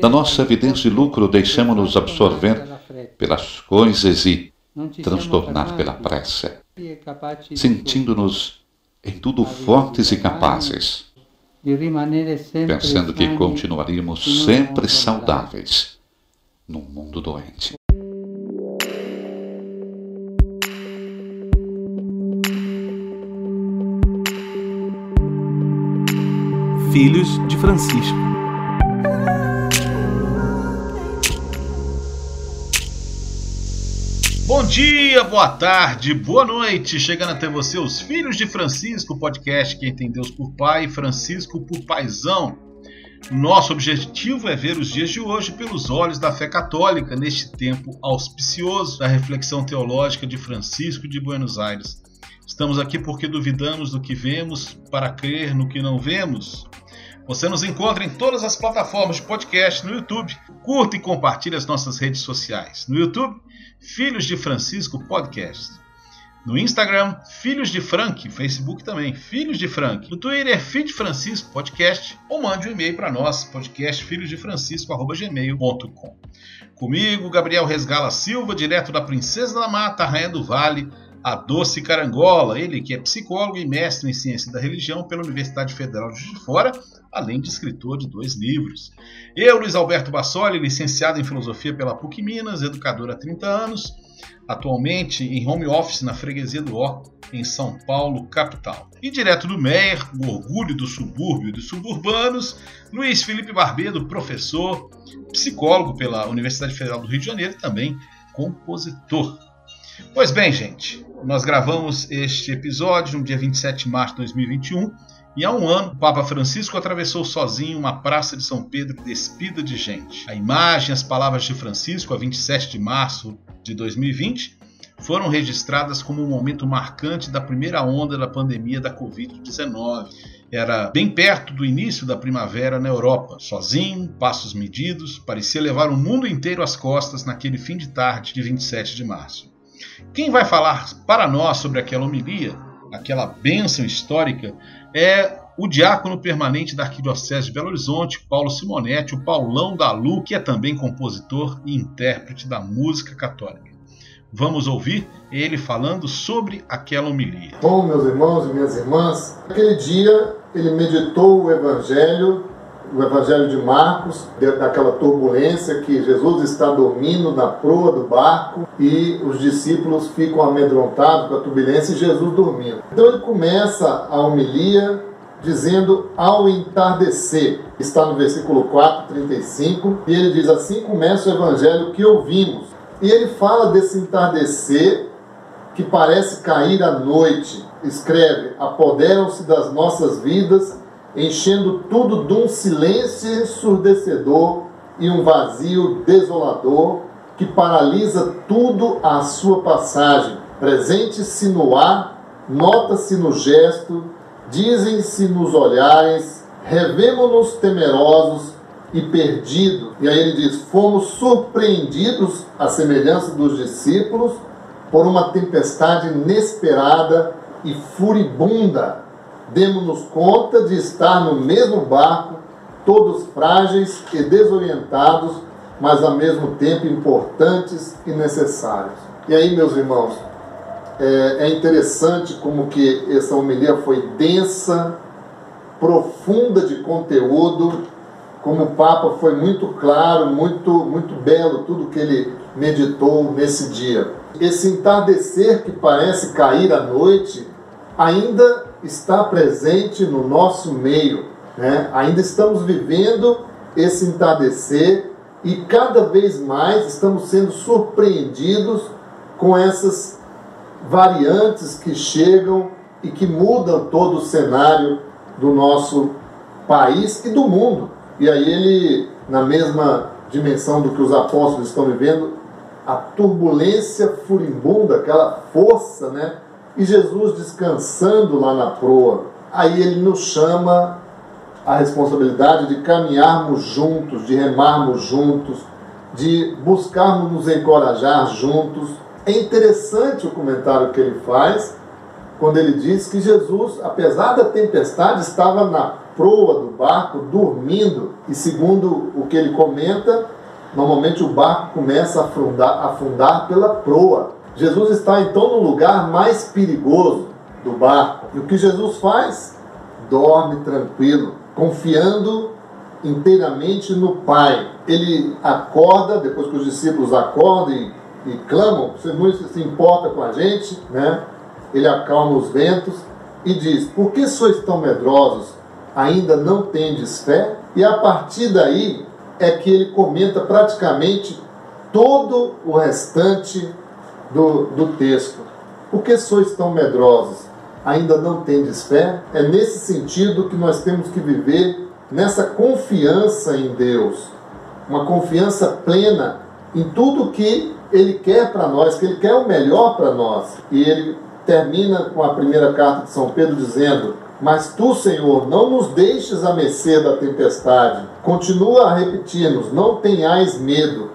Da nossa evidência e lucro, deixamos-nos absorver pelas coisas e transtornar pela pressa, sentindo-nos em tudo fortes e capazes, pensando que continuaríamos sempre saudáveis num mundo doente. Filhos de Francisco. Bom dia, boa tarde, boa noite. Chegando até você, os Filhos de Francisco, podcast que tem Deus por Pai Francisco por Paisão. Nosso objetivo é ver os dias de hoje pelos olhos da fé católica, neste tempo auspicioso da reflexão teológica de Francisco de Buenos Aires. Estamos aqui porque duvidamos do que vemos para crer no que não vemos. Você nos encontra em todas as plataformas de podcast no YouTube. Curta e compartilhe as nossas redes sociais. No YouTube, Filhos de Francisco Podcast. No Instagram, Filhos de Frank, Facebook também, Filhos de Frank. No Twitter, de Francisco Podcast, ou mande um e-mail para nós, podcastfilhosdefrancisco.gmail.com. Comigo, Gabriel Resgala Silva, direto da Princesa da Mata, Rainha do Vale, a Doce Carangola, ele que é psicólogo e mestre em ciência da religião pela Universidade Federal de Juiz de Fora, além de escritor de dois livros. Eu, Luiz Alberto Bassoli, licenciado em filosofia pela PUC Minas, educador há 30 anos, atualmente em home office na freguesia do Ó, em São Paulo, capital. E direto do Meier, o orgulho do subúrbio e dos suburbanos, Luiz Felipe Barbedo, professor, psicólogo pela Universidade Federal do Rio de Janeiro e também compositor. Pois bem, gente, nós gravamos este episódio no dia 27 de março de 2021 e há um ano, o Papa Francisco atravessou sozinho uma praça de São Pedro despida de gente. A imagem, as palavras de Francisco, a 27 de março de 2020, foram registradas como um momento marcante da primeira onda da pandemia da Covid-19. Era bem perto do início da primavera na Europa. Sozinho, passos medidos, parecia levar o mundo inteiro às costas naquele fim de tarde de 27 de março. Quem vai falar para nós sobre aquela homilia, aquela bênção histórica, é o diácono permanente da Arquidiocese de Belo Horizonte, Paulo Simonetti, o Paulão da Lu, que é também compositor e intérprete da música católica. Vamos ouvir ele falando sobre aquela homilia. Bom, meus irmãos e minhas irmãs, aquele dia ele meditou o Evangelho o Evangelho de Marcos, daquela turbulência que Jesus está dormindo na proa do barco e os discípulos ficam amedrontados com a turbulência e Jesus dormindo. Então ele começa a homilia dizendo ao entardecer. Está no versículo 4, 35, e ele diz: Assim começa o evangelho que ouvimos. E ele fala desse entardecer que parece cair à noite. Escreve: Apoderam-se das nossas vidas enchendo tudo de um silêncio ensurdecedor e um vazio desolador que paralisa tudo à sua passagem. Presente-se no ar, nota-se no gesto, dizem-se nos olhares, revemos-nos temerosos e perdidos. E aí ele diz: fomos surpreendidos, à semelhança dos discípulos, por uma tempestade inesperada e furibunda demos-nos conta de estar no mesmo barco, todos frágeis e desorientados, mas ao mesmo tempo importantes e necessários. E aí, meus irmãos, é, é interessante como que essa homilia foi densa, profunda de conteúdo, como o Papa foi muito claro, muito, muito belo tudo que ele meditou nesse dia. Esse entardecer que parece cair à noite ainda está presente no nosso meio. Né? Ainda estamos vivendo esse entardecer e cada vez mais estamos sendo surpreendidos com essas variantes que chegam e que mudam todo o cenário do nosso país e do mundo. E aí ele, na mesma dimensão do que os apóstolos estão vivendo, a turbulência furibunda, aquela força, né? E Jesus descansando lá na proa, aí ele nos chama a responsabilidade de caminharmos juntos, de remarmos juntos, de buscarmos nos encorajar juntos. É interessante o comentário que ele faz quando ele diz que Jesus, apesar da tempestade, estava na proa do barco dormindo. E segundo o que ele comenta, normalmente o barco começa a afundar, afundar pela proa. Jesus está então no lugar mais perigoso do barco. E o que Jesus faz? Dorme tranquilo, confiando inteiramente no Pai. Ele acorda, depois que os discípulos acordam e, e clamam, você não se importa com a gente, né? Ele acalma os ventos e diz: Por que sois tão medrosos? Ainda não tendes fé? E a partir daí é que ele comenta praticamente todo o restante do, do texto. Por que sois tão medrosos? Ainda não tendes fé? É nesse sentido que nós temos que viver nessa confiança em Deus, uma confiança plena em tudo que Ele quer para nós, que Ele quer o melhor para nós. E ele termina com a primeira carta de São Pedro dizendo: Mas tu, Senhor, não nos deixes a mercê da tempestade. Continua a repetir-nos: Não tenhais medo.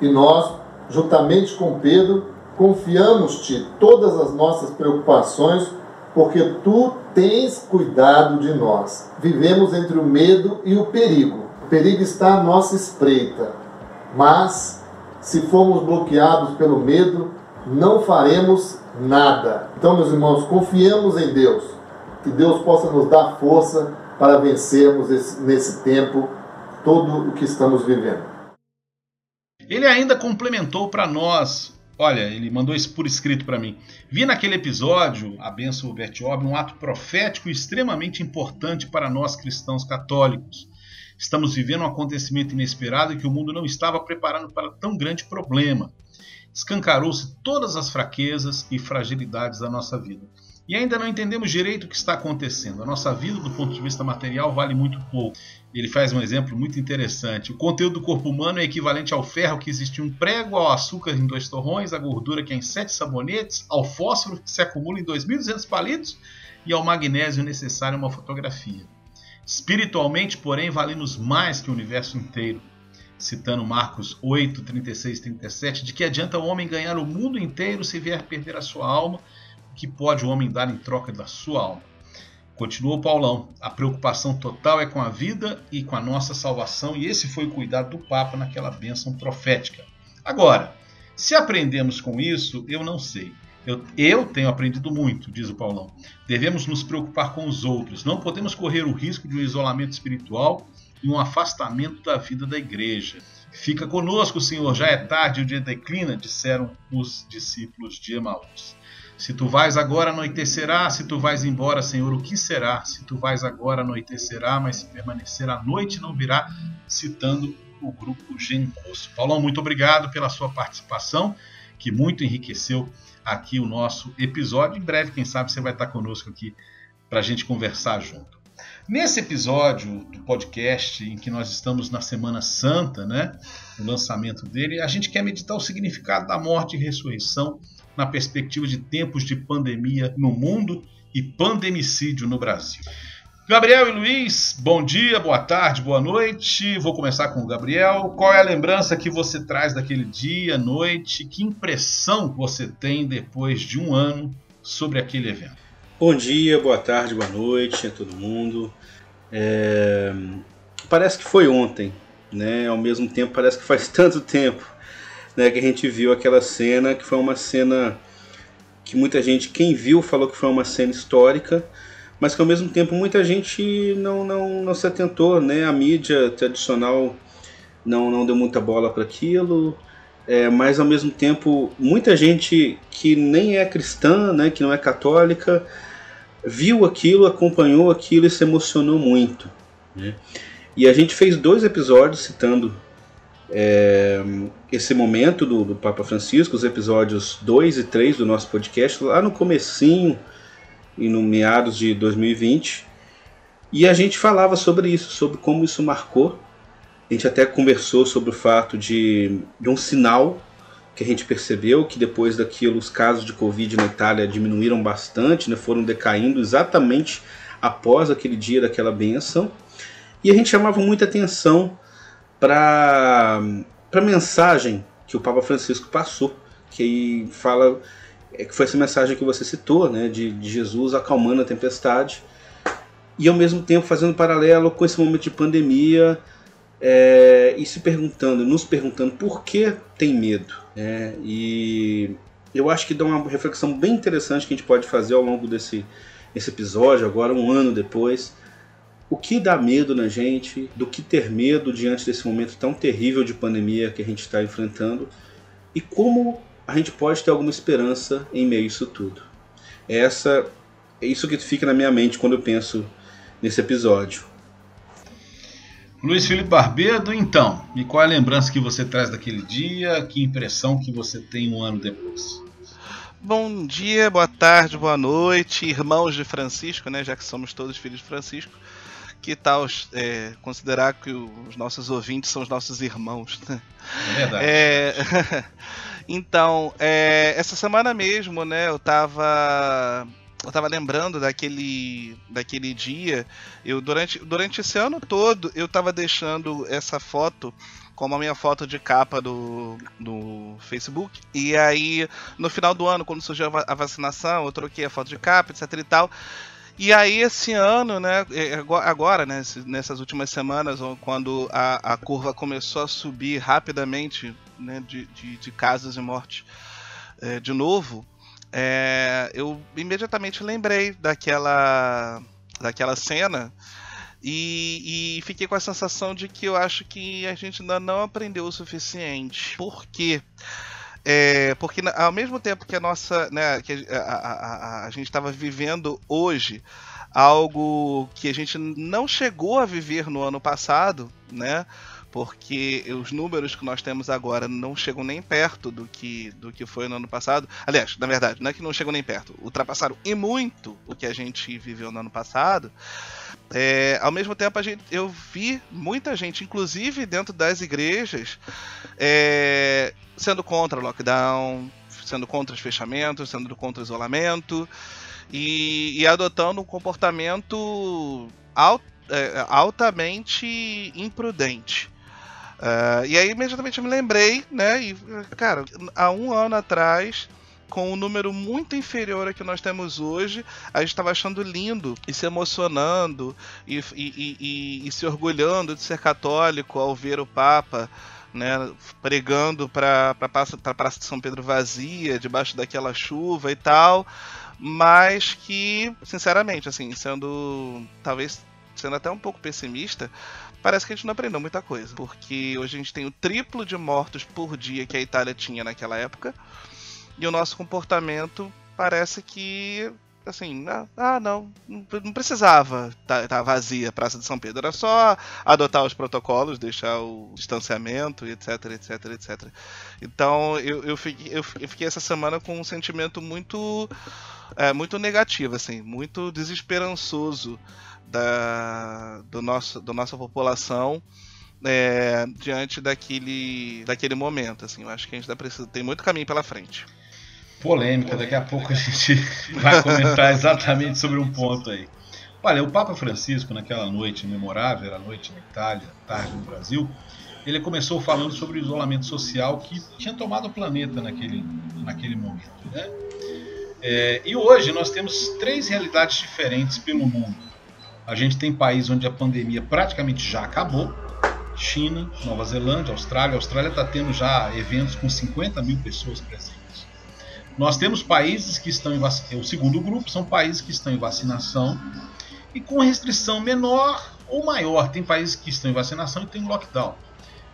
E nós, juntamente com Pedro, confiamos-te todas as nossas preocupações porque tu tens cuidado de nós. Vivemos entre o medo e o perigo. O perigo está à nossa espreita, mas se formos bloqueados pelo medo, não faremos nada. Então, meus irmãos, confiemos em Deus, que Deus possa nos dar força para vencermos esse, nesse tempo todo o que estamos vivendo. Ele ainda complementou para nós Olha, ele mandou isso por escrito para mim. Vi naquele episódio, a benção Bertiob, um ato profético extremamente importante para nós cristãos católicos. Estamos vivendo um acontecimento inesperado que o mundo não estava preparando para tão grande problema. Escancarou-se todas as fraquezas e fragilidades da nossa vida. E ainda não entendemos direito o que está acontecendo. A nossa vida, do ponto de vista material, vale muito pouco. Ele faz um exemplo muito interessante. O conteúdo do corpo humano é equivalente ao ferro que existe em um prego, ao açúcar em dois torrões, à gordura que é em sete sabonetes, ao fósforo que se acumula em 2.200 palitos e ao magnésio necessário em uma fotografia. Espiritualmente, porém, valemos mais que o universo inteiro. Citando Marcos 8, 36 37, de que adianta o homem ganhar o mundo inteiro se vier perder a sua alma que pode o homem dar em troca da sua alma? Continuou Paulão. A preocupação total é com a vida e com a nossa salvação, e esse foi o cuidado do Papa naquela bênção profética. Agora, se aprendemos com isso, eu não sei. Eu, eu, tenho aprendido muito, diz o Paulão. Devemos nos preocupar com os outros. Não podemos correr o risco de um isolamento espiritual e um afastamento da vida da igreja. Fica conosco, Senhor, já é tarde, o dia declina, disseram os discípulos de Emaús. Se tu vais agora, anoitecerá. Se tu vais embora, Senhor, o que será? Se tu vais agora, anoitecerá, mas se permanecer a noite, não virá. Citando o grupo Gencos. Paulão, muito obrigado pela sua participação, que muito enriqueceu aqui o nosso episódio. Em breve, quem sabe, você vai estar conosco aqui para a gente conversar junto. Nesse episódio do podcast, em que nós estamos na Semana Santa, né, o lançamento dele, a gente quer meditar o significado da morte e ressurreição na perspectiva de tempos de pandemia no mundo e pandemicídio no Brasil. Gabriel e Luiz, bom dia, boa tarde, boa noite. Vou começar com o Gabriel. Qual é a lembrança que você traz daquele dia, noite? Que impressão você tem depois de um ano sobre aquele evento? Bom dia, boa tarde, boa noite a todo mundo. É... Parece que foi ontem, né? Ao mesmo tempo, parece que faz tanto tempo né, que a gente viu aquela cena que foi uma cena que muita gente, quem viu, falou que foi uma cena histórica, mas que ao mesmo tempo muita gente não, não, não se atentou, né? A mídia tradicional não, não deu muita bola para aquilo, é, mas ao mesmo tempo muita gente que nem é cristã, né, que não é católica, viu aquilo, acompanhou aquilo e se emocionou muito. Né? E a gente fez dois episódios citando é, esse momento do, do, Papa Francisco, os episódios 2 e 3 do nosso podcast, lá no comecinho e no meados de 2020. E a gente falava sobre isso, sobre como isso marcou. A gente até conversou sobre o fato de, de um sinal que a gente percebeu que depois daquilo os casos de Covid na Itália diminuíram bastante, né, foram decaindo exatamente após aquele dia daquela benção. E a gente chamava muita atenção para a mensagem que o Papa Francisco passou, que fala é, que foi essa mensagem que você citou, né, de, de Jesus acalmando a tempestade e ao mesmo tempo fazendo paralelo com esse momento de pandemia, é, e se perguntando, nos perguntando por que tem medo. Né? E eu acho que dá uma reflexão bem interessante que a gente pode fazer ao longo desse, desse episódio, agora um ano depois. O que dá medo na gente, do que ter medo diante desse momento tão terrível de pandemia que a gente está enfrentando e como a gente pode ter alguma esperança em meio a isso tudo. É essa, é isso que fica na minha mente quando eu penso nesse episódio. Luiz Felipe Barbedo, então, e qual é a lembrança que você traz daquele dia? Que impressão que você tem um ano depois? Bom dia, boa tarde, boa noite, irmãos de Francisco, né? Já que somos todos filhos de Francisco. Que tal é, considerar que os nossos ouvintes são os nossos irmãos? Né? É verdade. É... então, é, essa semana mesmo, né? Eu tava eu tava lembrando daquele, daquele dia. Eu durante, durante esse ano todo eu tava deixando essa foto como a minha foto de capa do, do Facebook. E aí, no final do ano, quando surgiu a vacinação, eu troquei a foto de capa, etc e tal. E aí, esse ano, né, é, agora, né, nessas últimas semanas, quando a, a curva começou a subir rapidamente né, de, de, de casos e mortes é, de novo, é, eu imediatamente lembrei daquela, daquela cena e, e, fiquei com a sensação de que eu acho que a gente ainda não aprendeu o suficiente. Por quê? É, porque ao mesmo tempo que a nossa, né, que a, a, a, a gente estava vivendo hoje algo que a gente não chegou a viver no ano passado, né? porque os números que nós temos agora não chegam nem perto do que, do que foi no ano passado. Aliás, na verdade, não é que não chegam nem perto, ultrapassaram e muito o que a gente viveu no ano passado. É, ao mesmo tempo, a gente, eu vi muita gente, inclusive dentro das igrejas, é, sendo contra o lockdown, sendo contra os fechamentos, sendo contra o isolamento e, e adotando um comportamento alt, é, altamente imprudente. Uh, e aí imediatamente eu me lembrei, né? E, cara, há um ano atrás, com um número muito inferior ao que nós temos hoje, a gente estava achando lindo e se emocionando e, e, e, e, se orgulhando de ser católico ao ver o Papa. Né, pregando para a Praça de São Pedro vazia, debaixo daquela chuva e tal, mas que, sinceramente, assim, sendo talvez sendo até um pouco pessimista, parece que a gente não aprendeu muita coisa. Porque hoje a gente tem o triplo de mortos por dia que a Itália tinha naquela época. E o nosso comportamento parece que. Assim, ah, ah não, não precisava tá, tá vazia a Praça de São Pedro. Era só adotar os protocolos, deixar o distanciamento, etc, etc, etc. Então eu, eu, fiquei, eu fiquei essa semana com um sentimento muito, é, muito negativo, assim, muito desesperançoso da, do nosso, da nossa população é, diante daquele, daquele momento. Assim, eu acho que a gente precisa, tem muito caminho pela frente. Polêmica, daqui a pouco a gente vai comentar exatamente sobre um ponto aí. Olha, o Papa Francisco, naquela noite memorável, era noite na Itália, tarde no Brasil, ele começou falando sobre o isolamento social que tinha tomado o planeta naquele, naquele momento. Né? É, e hoje nós temos três realidades diferentes pelo mundo. A gente tem países onde a pandemia praticamente já acabou. China, Nova Zelândia, Austrália. A Austrália está tendo já eventos com 50 mil pessoas presentes. Nós temos países que estão em vacinação. O segundo grupo são países que estão em vacinação e com restrição menor ou maior. Tem países que estão em vacinação e tem lockdown.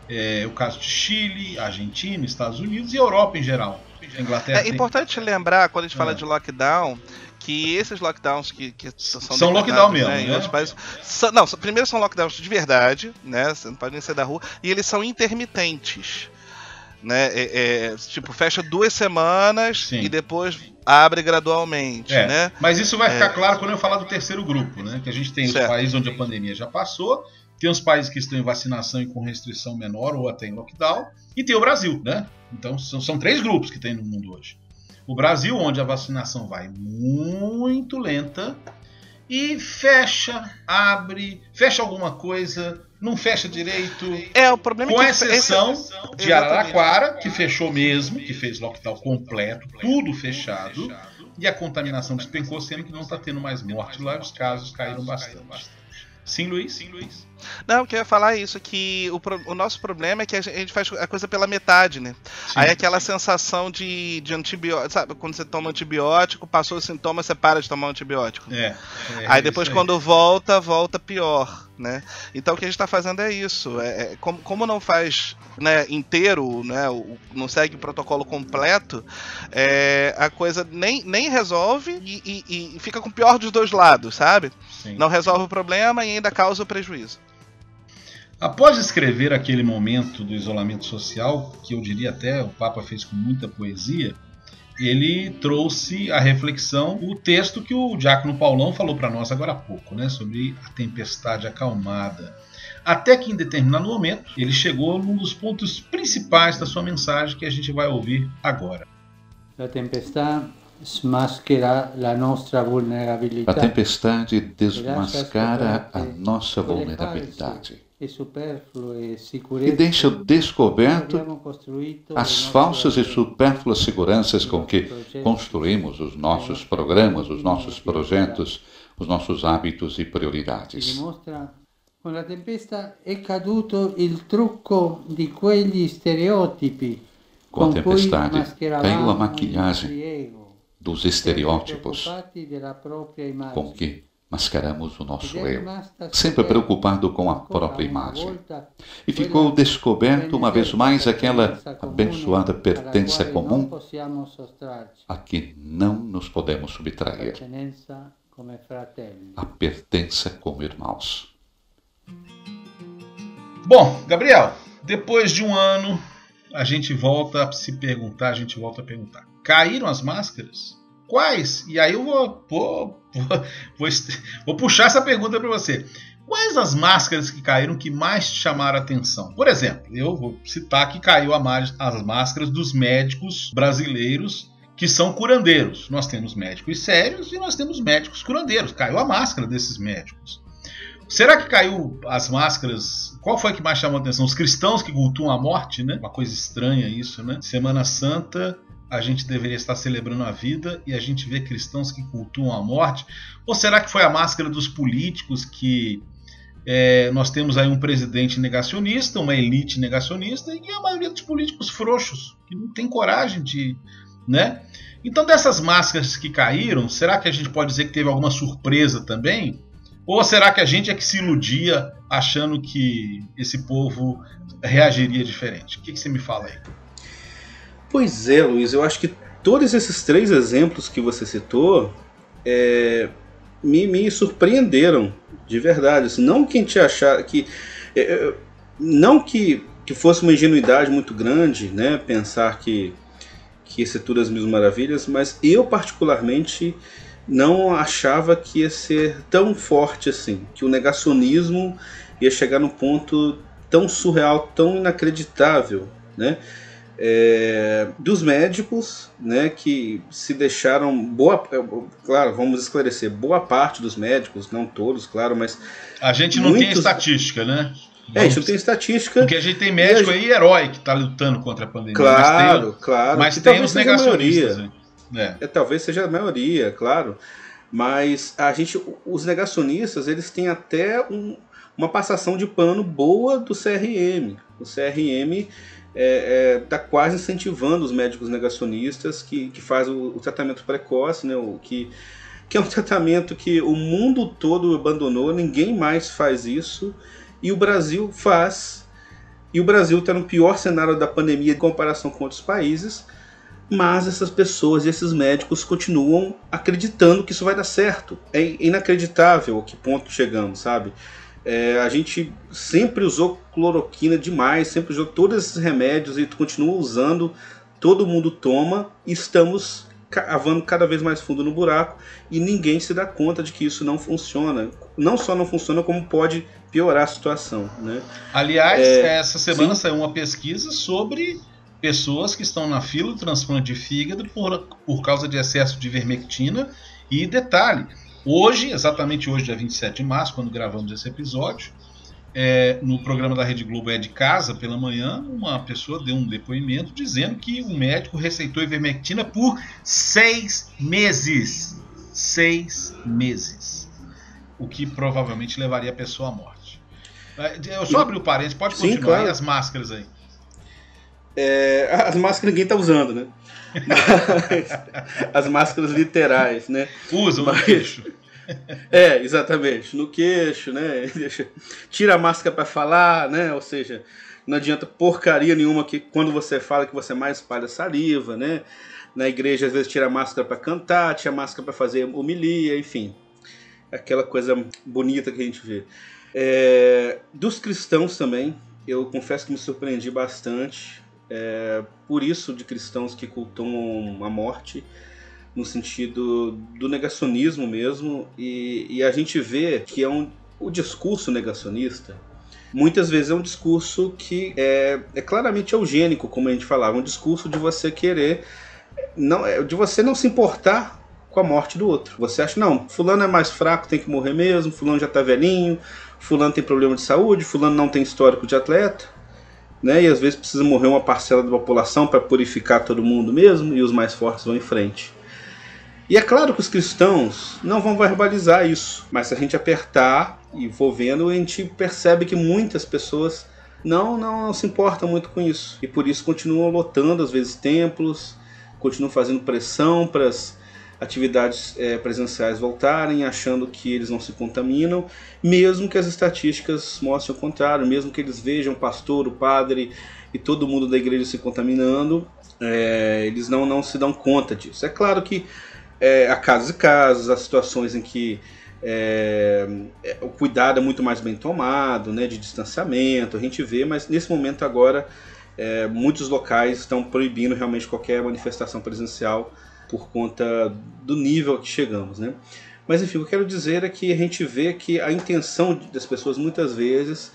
É o caso de Chile, Argentina, Estados Unidos e Europa em geral. Inglaterra é tem... importante lembrar, quando a gente fala é. de lockdown, que esses lockdowns que, que são, são lockdown mesmo, né, outros países, são, não, primeiro são lockdowns de verdade, né? Você não pode nem sair da rua, e eles são intermitentes. Né, é, é, tipo, fecha duas semanas Sim. e depois abre gradualmente, é, né? Mas isso vai ficar é. claro quando eu falar do terceiro grupo, né? Que a gente tem certo. os países onde a pandemia já passou, tem os países que estão em vacinação e com restrição menor ou até em lockdown, e tem o Brasil, né? Então são, são três grupos que tem no mundo hoje. O Brasil, onde a vacinação vai muito lenta e fecha, abre, fecha alguma coisa, não fecha direito. É, o problema Com é que exceção de Araraquara, que fechou mesmo, que fez lockdown completo, tudo fechado, e a contaminação despencou, sendo que não está tendo mais morte lá, os casos caíram bastante. Sim, Luiz? Sim, Luiz. Não, eu queria falar é isso, que o, o nosso problema é que a gente faz a coisa pela metade, né? Sim. Aí aquela sensação de, de antibiótico, sabe? Quando você toma antibiótico, passou o sintoma, você para de tomar antibiótico. É. é aí depois quando volta, volta pior, né? Então o que a gente está fazendo é isso. É, é, como, como não faz né, inteiro, né, não segue o protocolo completo, é, a coisa nem, nem resolve e, e, e, fica com o pior dos dois lados, sabe? Sim. Não resolve o problema e ainda causa o prejuízo. Após escrever aquele momento do isolamento social, que eu diria até o Papa fez com muita poesia, ele trouxe a reflexão o texto que o Diácono Paulão falou para nós agora há pouco, né, sobre a tempestade acalmada. Até que em determinado momento ele chegou num dos pontos principais da sua mensagem que a gente vai ouvir agora. A tempestade smaschera a nossa vulnerabilidade. A tempestade desmascara a nossa vulnerabilidade e deixa descoberto as falsas e supérfluas seguranças com que construímos os nossos programas, os nossos projetos, os nossos hábitos e prioridades. Com a tempesta é caduto il trucco di quegli stereotipi com a tempestade caiu a maquilhagem dos estereótipos com que mascaramos o nosso eu, sempre preocupado com a própria imagem. E ficou descoberto uma vez mais aquela abençoada pertença comum a que não nos podemos subtrair a pertença como irmãos. Bom, Gabriel, depois de um ano, a gente volta a se perguntar, a gente volta a perguntar. Caíram as máscaras? Quais? E aí eu vou, vou, vou, vou puxar essa pergunta para você. Quais as máscaras que caíram que mais te chamaram a atenção? Por exemplo, eu vou citar que caiu as máscaras dos médicos brasileiros que são curandeiros. Nós temos médicos sérios e nós temos médicos curandeiros. Caiu a máscara desses médicos. Será que caiu as máscaras? Qual foi que mais chamou a atenção? Os cristãos que cultuam a morte, né? Uma coisa estranha isso, né? Semana Santa a gente deveria estar celebrando a vida e a gente vê cristãos que cultuam a morte? Ou será que foi a máscara dos políticos que é, nós temos aí um presidente negacionista, uma elite negacionista e a maioria dos políticos frouxos, que não tem coragem de. Né? Então, dessas máscaras que caíram, será que a gente pode dizer que teve alguma surpresa também? Ou será que a gente é que se iludia achando que esse povo reagiria diferente? O que, que você me fala aí? Pois é, Luiz, eu acho que todos esses três exemplos que você citou é, me, me, surpreenderam de verdade. Assim, não que a gente achar que. É, é, não que, que fosse uma ingenuidade muito grande, né? Pensar que, que ia ser tudo as mil maravilhas, mas eu particularmente não achava que ia ser tão forte assim, que o negacionismo ia chegar num ponto tão surreal, tão inacreditável, né? É, dos médicos, né, que se deixaram boa, é, claro, vamos esclarecer, boa parte dos médicos, não todos, claro, mas a gente não muitos... tem estatística, né? É, a gente não tem estatística. Porque a gente tem médico gente... aí herói que está lutando contra a pandemia. Claro, mas tem, claro. Mas tem os negacionistas. Né? É. é. talvez seja a maioria, claro. Mas a gente, os negacionistas, eles têm até um, uma passação de pano boa do CRM. O CRM é, é, tá quase incentivando os médicos negacionistas que, que faz o, o, tratamento precoce, né, o, que, que é um tratamento que o mundo todo abandonou, ninguém mais faz isso, e o Brasil faz. E o Brasil está no pior cenário da pandemia em comparação com outros países, mas essas pessoas e esses médicos continuam acreditando que isso vai dar certo. É inacreditável a que ponto chegamos, sabe? É, a gente sempre usou cloroquina demais, sempre usou todos esses remédios e continua usando, todo mundo toma e estamos cavando cada vez mais fundo no buraco e ninguém se dá conta de que isso não funciona. Não só não funciona, como pode piorar a situação. Né? Aliás, é, essa semana sim. saiu uma pesquisa sobre pessoas que estão na fila do transplante de fígado por, por causa de excesso de vermectina. E detalhe, Hoje, exatamente hoje, dia 27 de março, quando gravamos esse episódio, é, no programa da Rede Globo É de Casa, pela manhã, uma pessoa deu um depoimento dizendo que o médico receitou ivermectina por seis meses. Seis meses. O que provavelmente levaria a pessoa à morte. É, eu só abri o parênteses, pode continuar Sim, claro. as máscaras aí. É, as máscaras ninguém tá usando, né? As máscaras literais, né? Usam Mas, no queixo. É, exatamente, no queixo, né? Tira a máscara para falar, né? Ou seja, não adianta porcaria nenhuma que quando você fala que você mais espalha saliva, né? Na igreja às vezes tira a máscara para cantar, tira a máscara para fazer homilia, enfim. Aquela coisa bonita que a gente vê. É, dos cristãos também, eu confesso que me surpreendi bastante. É, por isso de cristãos que cultuam a morte no sentido do negacionismo mesmo e, e a gente vê que é um o discurso negacionista muitas vezes é um discurso que é, é claramente eugênico, como a gente falava, um discurso de você querer, não, é, de você não se importar com a morte do outro. Você acha, não, fulano é mais fraco, tem que morrer mesmo, fulano já está velhinho, fulano tem problema de saúde, fulano não tem histórico de atleta, né? E às vezes precisa morrer uma parcela da população para purificar todo mundo mesmo, e os mais fortes vão em frente. E é claro que os cristãos não vão verbalizar isso, mas se a gente apertar e for vendo, a gente percebe que muitas pessoas não, não, não se importam muito com isso. E por isso continuam lotando, às vezes, templos, continuam fazendo pressão para as atividades é, presenciais voltarem, achando que eles não se contaminam, mesmo que as estatísticas mostrem o contrário, mesmo que eles vejam o pastor, o padre e todo mundo da igreja se contaminando, é, eles não, não se dão conta disso. É claro que é, há casos e casos, há situações em que é, é, o cuidado é muito mais bem tomado, né, de distanciamento, a gente vê, mas nesse momento agora é, muitos locais estão proibindo realmente qualquer manifestação presencial por conta do nível que chegamos, né? Mas enfim, o que eu quero dizer é que a gente vê que a intenção das pessoas muitas vezes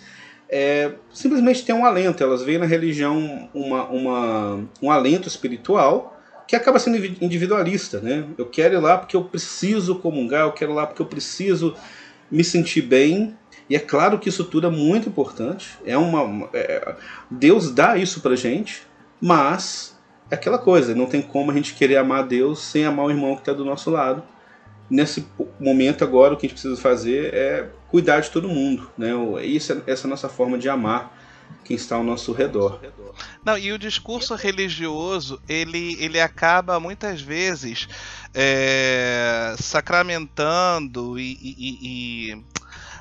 é simplesmente ter um alento, elas veem na religião uma, uma, um alento espiritual que acaba sendo individualista, né? Eu quero ir lá porque eu preciso comungar, eu quero ir lá porque eu preciso me sentir bem. E é claro que isso tudo é muito importante. É uma, é, Deus dá isso pra gente, mas é aquela coisa, não tem como a gente querer amar Deus sem amar o irmão que está do nosso lado. Nesse momento agora o que a gente precisa fazer é cuidar de todo mundo, né? Isso, é, essa é a nossa forma de amar quem está ao nosso redor. Não, e o discurso religioso ele, ele acaba muitas vezes é, sacramentando e, e, e,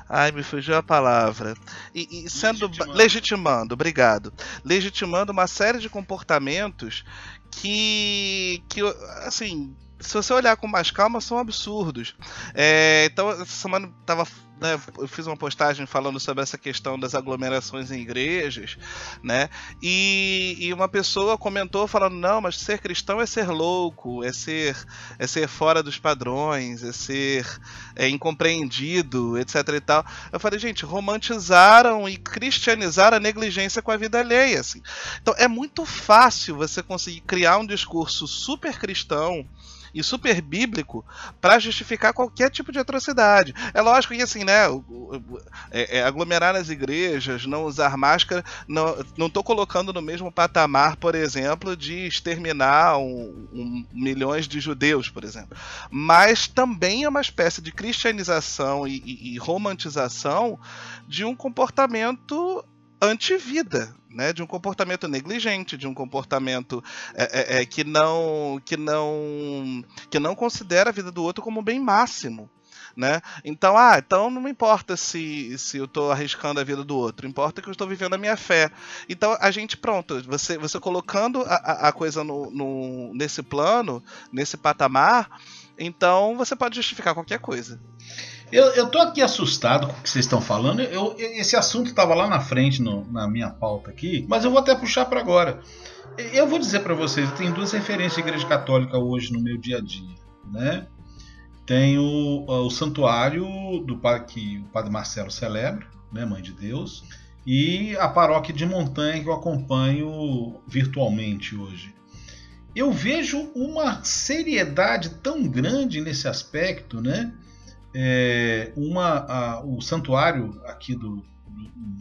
Ai, me fugiu a palavra. E, e sendo legitimando. legitimando, obrigado. Legitimando uma série de comportamentos que, que assim, se você olhar com mais calma, são absurdos. É, então, essa semana tava, né, eu fiz uma postagem falando sobre essa questão das aglomerações em igrejas, né? E, e, uma pessoa comentou falando: não, mas ser cristão é ser louco, é ser, é ser fora dos padrões, é ser é, incompreendido, etc. e tal. Eu falei, gente, romantizaram e cristianizaram a negligência com a vida alheia. Assim. Então, é muito fácil você conseguir criar um discurso super cristão e super bíblico para justificar qualquer tipo de atrocidade. É lógico que assim, né, é, é, aglomerar nas igrejas, não usar máscara, não, não tô colocando no mesmo patamar, por exemplo, de exterminar um, um, milhões de judeus, por exemplo. Mas também é uma espécie de cristianização e, e, e romantização de um comportamento anti-vida, né, de um comportamento negligente, de um comportamento é, é, é, que não que não que não considera a vida do outro como bem máximo. Né? Então, ah, então não me importa se, se eu estou arriscando a vida do outro, importa que eu estou vivendo a minha fé. Então, a gente, pronto, você, você colocando a, a coisa no, no, nesse plano, nesse patamar, então você pode justificar qualquer coisa. Eu, eu tô aqui assustado com o que vocês estão falando. Eu, esse assunto estava lá na frente no, na minha pauta aqui, mas eu vou até puxar para agora. Eu vou dizer para vocês, eu tenho duas referências de igreja católica hoje no meu dia a dia, né? Tem o, o santuário do que o Padre Marcelo celebra, né, Mãe de Deus, e a paróquia de Montanha que eu acompanho virtualmente hoje. Eu vejo uma seriedade tão grande nesse aspecto, né? É, uma, a, o santuário aqui do,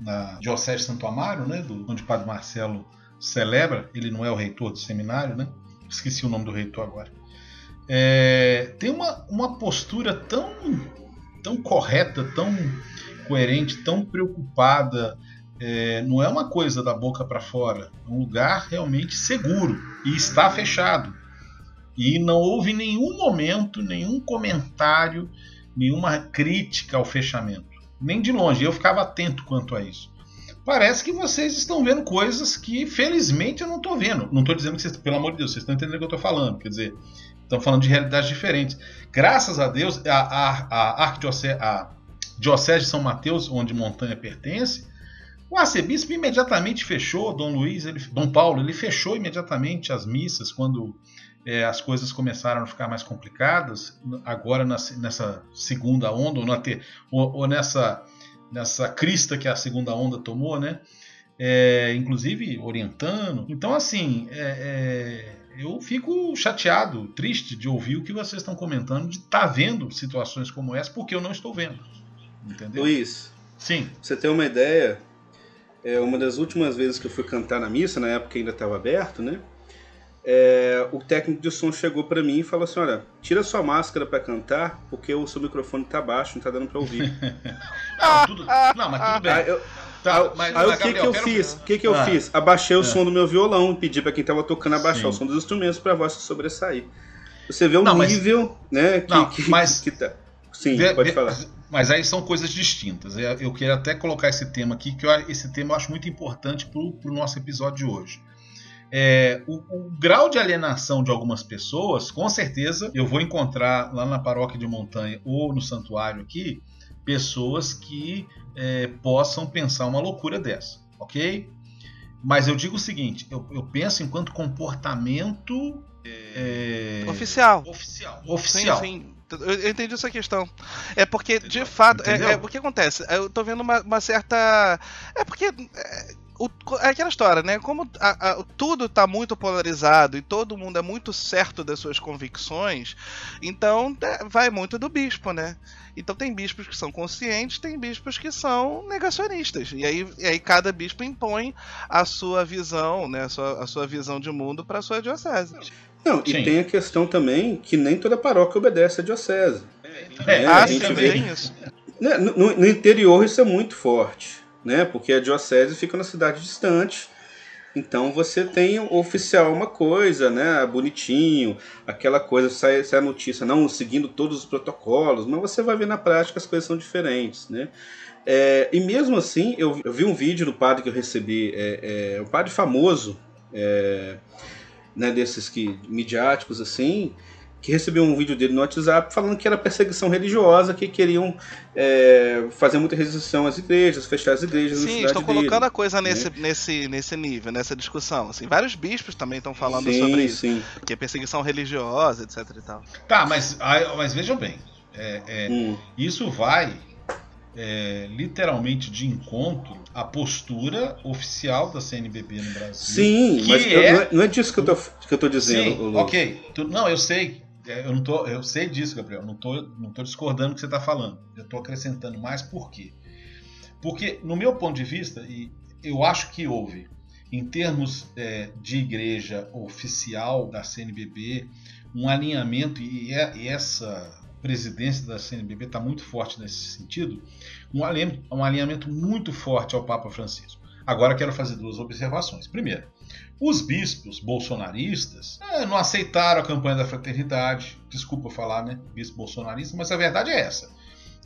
na Diocese de Santo Amaro, né, do, onde o Padre Marcelo celebra, ele não é o reitor do seminário, né? Esqueci o nome do reitor agora. É, tem uma, uma postura tão, tão correta, tão coerente, tão preocupada. É, não é uma coisa da boca para fora, é um lugar realmente seguro e está fechado. E não houve nenhum momento, nenhum comentário, nenhuma crítica ao fechamento. Nem de longe. Eu ficava atento quanto a isso. Parece que vocês estão vendo coisas que, felizmente, eu não estou vendo. Não estou dizendo que vocês, pelo amor de Deus, vocês estão entendendo o que eu estou falando. Quer dizer, estão falando de realidades diferentes. Graças a Deus, a, a, a a Diocese de São Mateus, onde Montanha pertence, o arcebispo imediatamente fechou, Dom Luiz, ele, Dom Paulo, ele fechou imediatamente as missas quando é, as coisas começaram a ficar mais complicadas, agora nessa segunda onda, ou, na ou, ou, nessa, nessa crista que a segunda onda tomou, né? É, inclusive orientando. Então, assim, é, é eu fico chateado, triste de ouvir o que vocês estão comentando, de estar tá vendo situações como essa, porque eu não estou vendo. Entendeu? Luiz, Sim. você tem uma ideia? É uma das últimas vezes que eu fui cantar na missa, na época ainda estava aberto, né? É, o técnico de som chegou para mim e falou assim: Olha, tira sua máscara para cantar, porque o seu microfone tá baixo, não tá dando para ouvir. não, tudo, não, mas tudo bem. Aí, eu, tá, mas, aí, o que, que eu quero... fiz? O que, que eu ah, fiz? Abaixei o é. som do meu violão e pedi para quem tava tocando abaixar Sim. o som dos instrumentos para a voz se sobressair. Você vê o não, nível, mas, né? Que, não, que, mas, que tá. Sim, vê, pode vê, falar. Mas aí são coisas distintas. Eu queria até colocar esse tema aqui, que eu, esse tema eu acho muito importante para o nosso episódio de hoje é, o, o, grau de alienação de algumas pessoas, com certeza eu vou encontrar lá na paróquia de montanha ou no santuário aqui pessoas que é, possam pensar uma loucura dessa, ok? Mas eu digo o seguinte: eu, eu penso enquanto comportamento é, oficial. Oficial. Oficial. Sim, sim. Eu entendi essa questão. É porque, de fato, é, é, o que acontece? Eu tô vendo uma, uma certa. É porque. É, o, é aquela história, né? Como a, a, tudo está muito polarizado e todo mundo é muito certo das suas convicções, então é, vai muito do bispo, né? Então tem bispos que são conscientes, tem bispos que são negacionistas. E aí, e aí cada bispo impõe a sua visão, né? A sua, a sua visão de mundo para a sua diocese. Não, e tem a questão também que nem toda paróquia obedece à diocese. É, é, ah, sim, também vê... isso. Né, no, no interior isso é muito forte né? Porque a diocese fica na cidade distante. Então você tem oficial uma coisa, né? Bonitinho, aquela coisa, sai, sai a notícia, não seguindo todos os protocolos, mas você vai ver na prática as coisas são diferentes, né? É, e mesmo assim, eu, eu, vi um vídeo do padre que eu recebi, é, é um padre famoso, é, né, desses que midiáticos assim, que recebeu um vídeo dele no WhatsApp falando que era perseguição religiosa, que queriam é, fazer muita resistência às igrejas, fechar as igrejas. Sim, estão colocando a coisa né? nesse, nesse, nesse nível, nessa discussão. Assim, vários bispos também estão falando sim, sobre isso, sim. que é perseguição religiosa, etc. E tal. Tá, mas, mas vejam bem, é, é, hum. isso vai é, literalmente de encontro à postura oficial da CNBB no Brasil. Sim, mas é... Não, é, não, é, disso que eu tô, que eu tô dizendo. Sim, ok. Tu, não, eu sei. É, eu não tô, eu sei disso, Gabriel. Não tô, não tô discordando do que você está falando. Eu estou acrescentando mais por quê? Porque, no meu ponto de vista, e eu acho que houve, em termos é, de igreja oficial da CNBB, um alinhamento, e, é, e essa presidência da CNBB está muito forte nesse sentido, um alinhamento, um alinhamento muito forte ao Papa Francisco. Agora quero fazer duas observações. Primeiro, os bispos bolsonaristas é, não aceitaram a campanha da fraternidade. Desculpa falar, né? Bispo bolsonarista, mas a verdade é essa.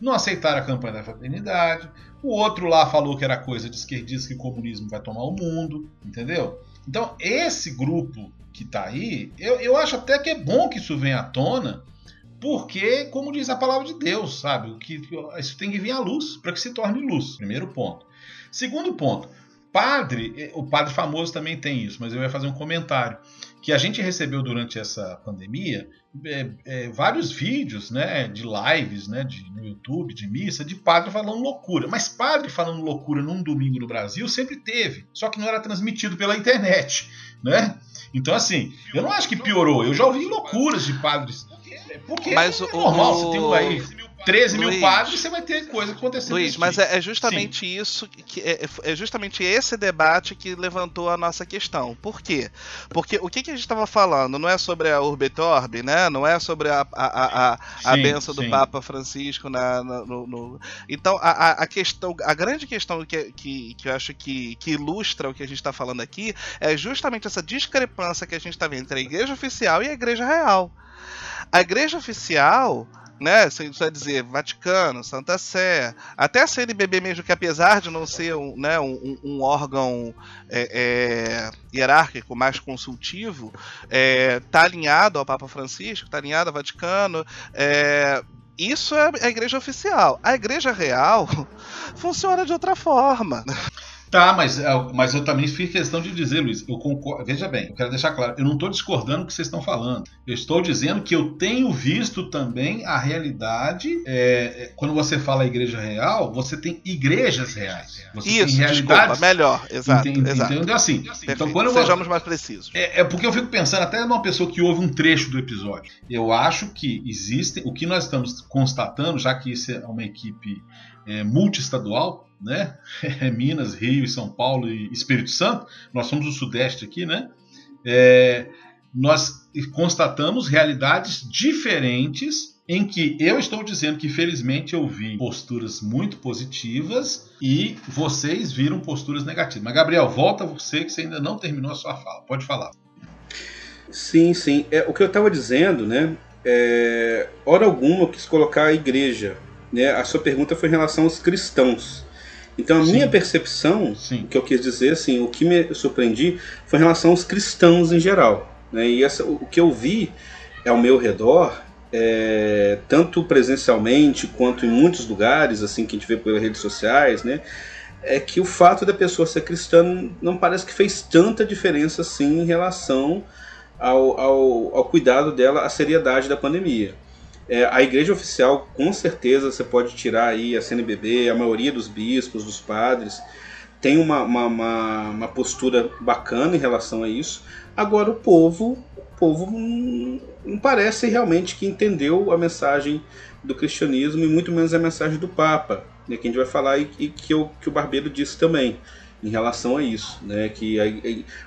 Não aceitaram a campanha da fraternidade. O outro lá falou que era coisa de esquerdista que o comunismo vai tomar o mundo, entendeu? Então, esse grupo que está aí, eu, eu acho até que é bom que isso venha à tona, porque, como diz a palavra de Deus, sabe? O que, isso tem que vir à luz para que se torne luz. Primeiro ponto. Segundo ponto, padre, eh, o padre famoso também tem isso, mas eu ia fazer um comentário que a gente recebeu durante essa pandemia é, é, vários vídeos, né, de lives, né, de, no YouTube, de missa, de padre falando loucura. Mas padre falando loucura num domingo no Brasil sempre teve, só que não era transmitido pela internet, né? Então assim, eu não acho que piorou. Eu já ouvi loucuras de padres. Porque Mas é normal, o, você tem um aí 13 mil Luiz. padres, você vai ter coisa acontecendo. Luiz, mas é, é justamente isso que é, é justamente esse debate que levantou a nossa questão. Por quê? Porque o que, que a gente estava falando não é sobre a Urbe et Orbe, né? Não é sobre a, a, a, a, Sim, benção do sim. Papa Francisco na, na- no, no- Então a, a- a questão, a grande questão que, que, que eu acho que, que ilustra o que a gente está falando aqui é justamente essa discrepância que a gente está vendo entre a igreja oficial e a igreja real. A igreja oficial né? Você vai dizer Vaticano, Santa Sé, até a CNBB mesmo, que apesar de não ser um, né, um, um- órgão é, é, hierárquico, mais consultivo, é, tá alinhado ao Papa Francisco, tá alinhado ao Vaticano. é, isso é a igreja oficial. A igreja real funciona de outra forma. Tá, mas, é, mas eu também fiz questão de dizer, Luiz, eu concordo. Veja bem, eu quero deixar claro, eu não estou discordando do que vocês estão falando. Eu estou dizendo que eu tenho visto também a realidade. é, é, quando você fala igreja real, você tem igrejas reais. Você Isso, desculpa, melhor. Exato, Ente- exato. Entendeu? Assim, então quando eu, Sejamos mais precisos. é, é porque eu fico pensando até numa pessoa que ouve um trecho do episódio. Eu acho que existem, o que nós estamos constatando, já que isso é uma equipe é, multiestadual, né? É Minas, Rio, São Paulo e Espírito Santo. Nós somos o Sudeste aqui, né? É, nós constatamos realidades diferentes em que eu estou dizendo que felizmente eu vi posturas muito positivas e vocês viram posturas negativas. Mas Gabriel, volta você que você ainda não terminou a sua fala. Pode falar. Sim, sim. É, o que eu estava dizendo, né? É, hora alguma eu quis colocar a igreja. Né? A sua pergunta foi em relação aos cristãos. Então a Sim. minha percepção, Sim. o que eu quis dizer, assim, o que me surpreendi foi em relação aos cristãos em geral. Né? E essa, o que eu vi ao meu redor, é, tanto presencialmente quanto em muitos lugares, assim que a gente vê pelas redes sociais, né? É que o fato da pessoa ser cristã não parece que fez tanta diferença assim em relação ao, ao, ao cuidado dela, à seriedade da pandemia. É, a igreja oficial, com certeza, você pode tirar aí a CNBB, a maioria dos bispos, dos padres, tem uma, uma, uma, uma postura bacana em relação a isso. Agora, o povo, o povo não, não parece realmente que entendeu a mensagem do cristianismo e muito menos a mensagem do Papa, né, que a gente vai falar e, e que, o, que o Barbeiro disse também em relação a isso, né, que a,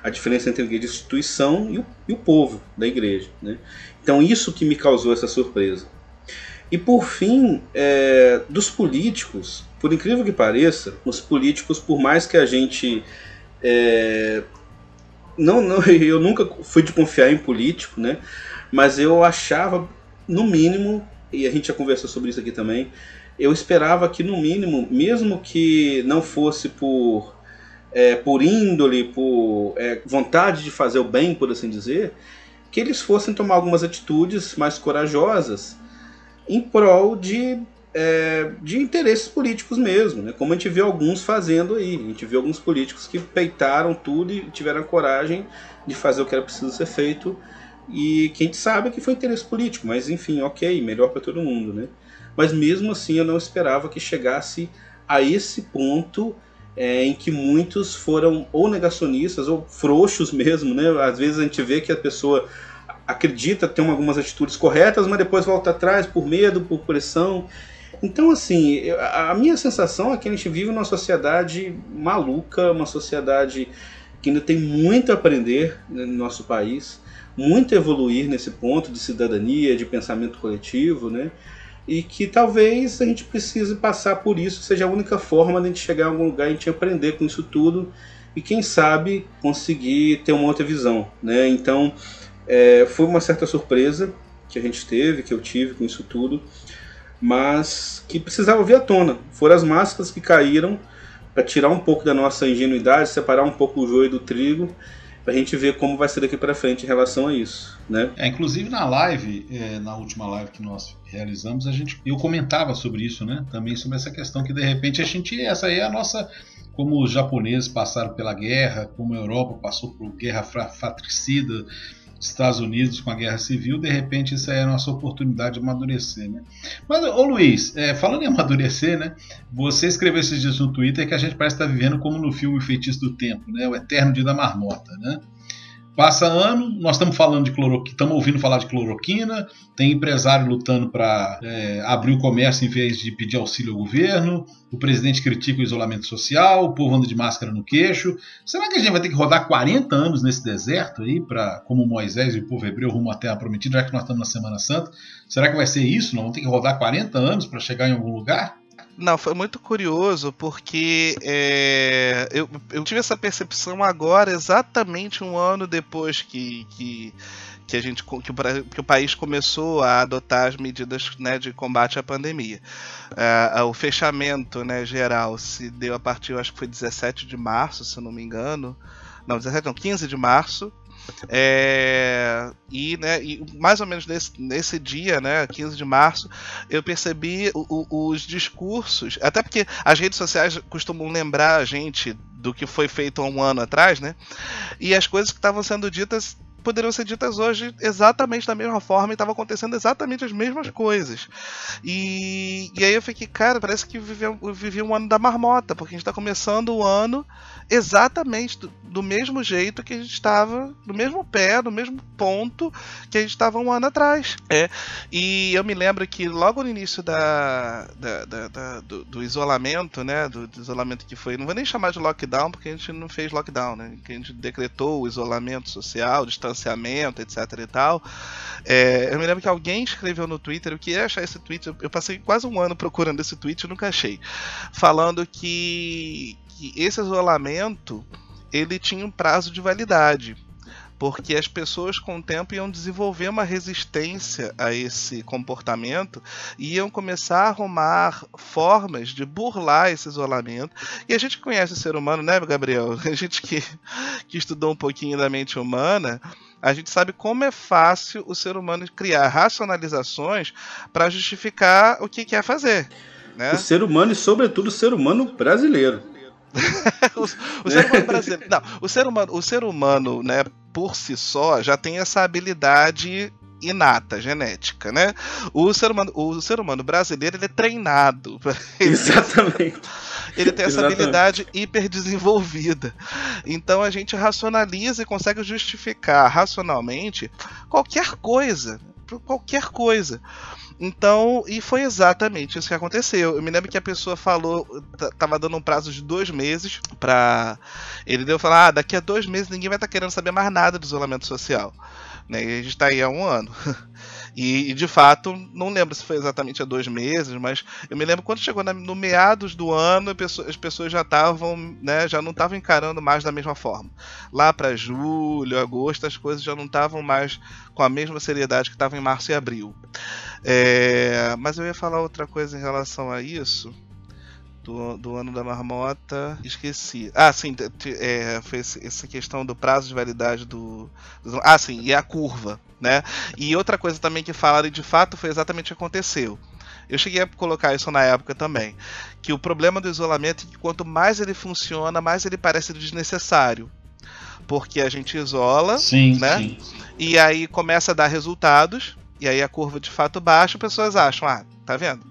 a diferença entre a instituição e o, e o povo da igreja. Né. Então isso que me causou essa surpresa. E por fim, é, dos políticos, por incrível que pareça, os políticos, por mais que a gente é, não, não, eu nunca fui de confiar em político, né? Mas eu achava, no mínimo, e a gente já conversou sobre isso aqui também, eu esperava que no mínimo, mesmo que não fosse por é, por índole, por é, vontade de fazer o bem, por assim dizer, que eles fossem tomar algumas atitudes mais corajosas em prol de, é, de interesses políticos mesmo, né? como a gente vê alguns fazendo aí. A gente vê alguns políticos que peitaram tudo e tiveram a coragem de fazer o que era preciso ser feito e que a gente sabe que foi interesse político, mas enfim, ok, melhor para todo mundo, né? Mas mesmo assim eu não esperava que chegasse a esse ponto é, em que muitos foram ou negacionistas ou frouxos mesmo, né? Às vezes a gente vê que a pessoa acredita ter algumas atitudes corretas, mas depois volta atrás por medo, por pressão. Então, assim, a minha sensação é que a gente vive numa sociedade maluca, uma sociedade que ainda tem muito a aprender né, no nosso país, muito a evoluir nesse ponto de cidadania, de pensamento coletivo, né? E que talvez a gente precise passar por isso, seja a única forma de a gente chegar a algum lugar a gente aprender com isso tudo e quem sabe conseguir ter uma outra visão, né? Então, é, foi uma certa surpresa que a gente teve, que eu tive com isso tudo, mas que precisava vir à tona. Foram as máscaras que caíram para tirar um pouco da nossa ingenuidade, separar um pouco o joio do trigo, para a gente ver como vai ser daqui para frente em relação a isso, né? É, inclusive na live, é, na última live que nós realizamos, a gente, eu comentava sobre isso, né? Também sobre essa questão que de repente a gente, essa aí é a nossa, como os japoneses passaram pela guerra, como a Europa passou por guerra fra- fratricida, Estados Unidos com a guerra civil, de repente isso aí é a nossa oportunidade de amadurecer, né? Mas, ô Luiz, é, falando em amadurecer, né? Você escreveu esses dias no Twitter que a gente parece estar vivendo como no filme Feitiço do Tempo, né? O Eterno Dia da Marmota, né? Passa ano, nós estamos falando de cloroquina, estamos ouvindo falar de cloroquina, tem empresário lutando para é, abrir o comércio em vez de pedir auxílio ao governo, o presidente critica o isolamento social, o povo anda de máscara no queixo. Será que a gente vai ter que rodar 40 anos nesse deserto aí, para como Moisés e o povo hebreu rumo à terra prometida, já que nós estamos na Semana Santa? Será que vai ser isso? Nós vamos ter que rodar 40 anos para chegar em algum lugar? Não, foi muito curioso porque é, eu, eu, tive essa percepção agora, exatamente um ano depois que, que, que a gente que o, que o país começou a adotar as medidas né, de combate à pandemia. É, o fechamento né, geral se deu a partir, acho que foi 17 de março, se não me engano. Não, 17 não, 15 de março. É, e, né, e mais ou menos nesse, nesse dia, né, 15 de março, eu percebi o, o, os discursos, até porque as redes sociais costumam lembrar a gente do que foi feito há um ano atrás, né? E as coisas que estavam sendo ditas poderiam ser ditas hoje exatamente da mesma forma e estavam acontecendo exatamente as mesmas coisas. E, e aí eu fiquei, cara, parece que vivi, vivi um ano da marmota, porque a gente está começando o ano exatamente do, do, mesmo jeito que a gente estava, no mesmo pé, no mesmo ponto que a gente estava um ano atrás. É, e eu me lembro que logo no início da, da, da, da do, do, isolamento, né, do, do, isolamento que foi, não vou nem chamar de lockdown, porque a gente não fez lockdown, né, que a gente decretou o isolamento social, distanciamento, etc e tal. É, eu me lembro que alguém escreveu no Twitter, eu queria achar esse tweet, eu passei quase um ano procurando esse tweet e nunca achei, falando que que esse isolamento ele tinha um prazo de validade, porque as pessoas com o tempo iam desenvolver uma resistência a esse comportamento e iam começar a arrumar formas de burlar esse isolamento. E a gente conhece o ser humano, né, Gabriel? A gente que, que estudou um pouquinho da mente humana, a gente sabe como é fácil o ser humano criar racionalizações para justificar o que quer fazer. Né? O ser humano e, sobretudo, o ser humano brasileiro. o, o, ser humano brasileiro. Não, o ser humano, o ser humano, né, por si só, já tem essa habilidade inata, genética, né? O ser humano, o ser humano brasileiro ele é treinado. Exatamente. Ele tem essa Exatamente. habilidade hiperdesenvolvida. Então a gente racionaliza e consegue justificar racionalmente qualquer coisa. Qualquer coisa. Então, e foi exatamente isso que aconteceu. Eu me lembro que a pessoa falou, tava dando um prazo de dois meses pra. Ele deu falar: ah, daqui a dois meses ninguém vai estar tá querendo saber mais nada do isolamento social. Né? E a gente está aí há um ano. E, e, de fato, não lembro se foi exatamente há dois meses, mas eu me lembro quando chegou na, no meados do ano, as pessoas já estavam, né, já não estavam encarando mais da mesma forma. Lá para julho, agosto, as coisas já não estavam mais com a mesma seriedade que estavam em março e abril. É, mas eu ia falar outra coisa em relação a isso do, do ano da marmota, esqueci. Ah, sim, é, foi essa questão do prazo de validade do, do, Ah, sim, e a curva, né? E outra coisa também que falaram e de fato foi exatamente o que aconteceu. Eu cheguei a colocar isso na época também. Que o problema do isolamento é que quanto mais ele funciona, mais ele parece desnecessário. Porque a gente isola, sim, né? Sim. E aí começa a dar resultados, e aí a curva de fato baixa, pessoas acham, ah, tá vendo?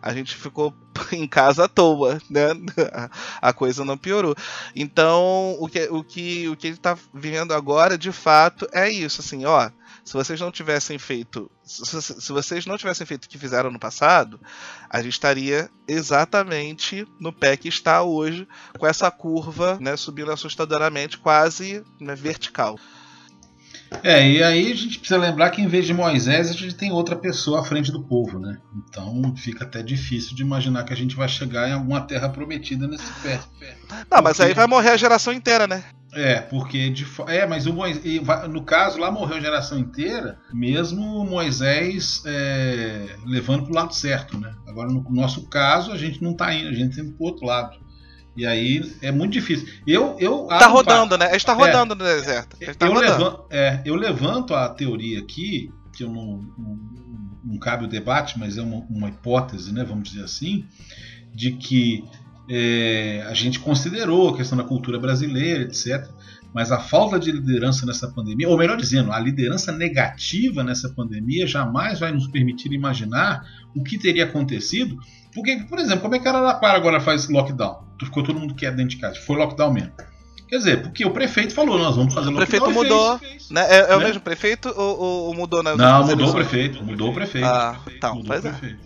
A gente ficou em casa à toa, né? A coisa não piorou. Então, o que, o que, o que ele está vivendo agora, de fato, é isso, assim, ó. Se vocês não tivessem feito, se, se vocês não tivessem feito o que fizeram no passado, a gente estaria exatamente no pé que está hoje, com essa curva, né, subindo assustadoramente, quase né, vertical. É, e aí a gente precisa lembrar que em vez de Moisés, a gente tem outra pessoa à frente do povo, né? Então fica até difícil de imaginar que a gente vai chegar em alguma terra prometida nesse pé. Não, mas aí vai morrer a geração inteira, né? É, porque de, é, mas o Moisés, no caso lá morreu a geração inteira, mesmo Moisés é, levando para o lado certo, né? Agora no nosso caso a gente não está indo, a gente está indo para o outro lado. E aí é muito difícil. Eu, eu tá rodando, né? A gente tá rodando é, no deserto. Tá eu, levanto, é, eu levanto a teoria aqui, que eu não, não, não cabe o debate, mas é uma, uma, hipótese, né? Vamos dizer assim, de que é, a gente considerou a questão da cultura brasileira, etc. Mas a falta de liderança nessa pandemia, ou melhor dizendo, a liderança negativa nessa pandemia jamais vai nos permitir imaginar o que teria acontecido. Porque, por exemplo, como é que a Araraquara agora faz lockdown? Ficou todo mundo quieto dentro de casa. Foi lockdown mesmo. Quer dizer, porque o prefeito falou, nós vamos fazer o prefeito mudou, né? É, é o né? mesmo prefeito ou, ou, mudou na Não, mudou o prefeito, mudou o prefeito. Ah, então, mudou pois é.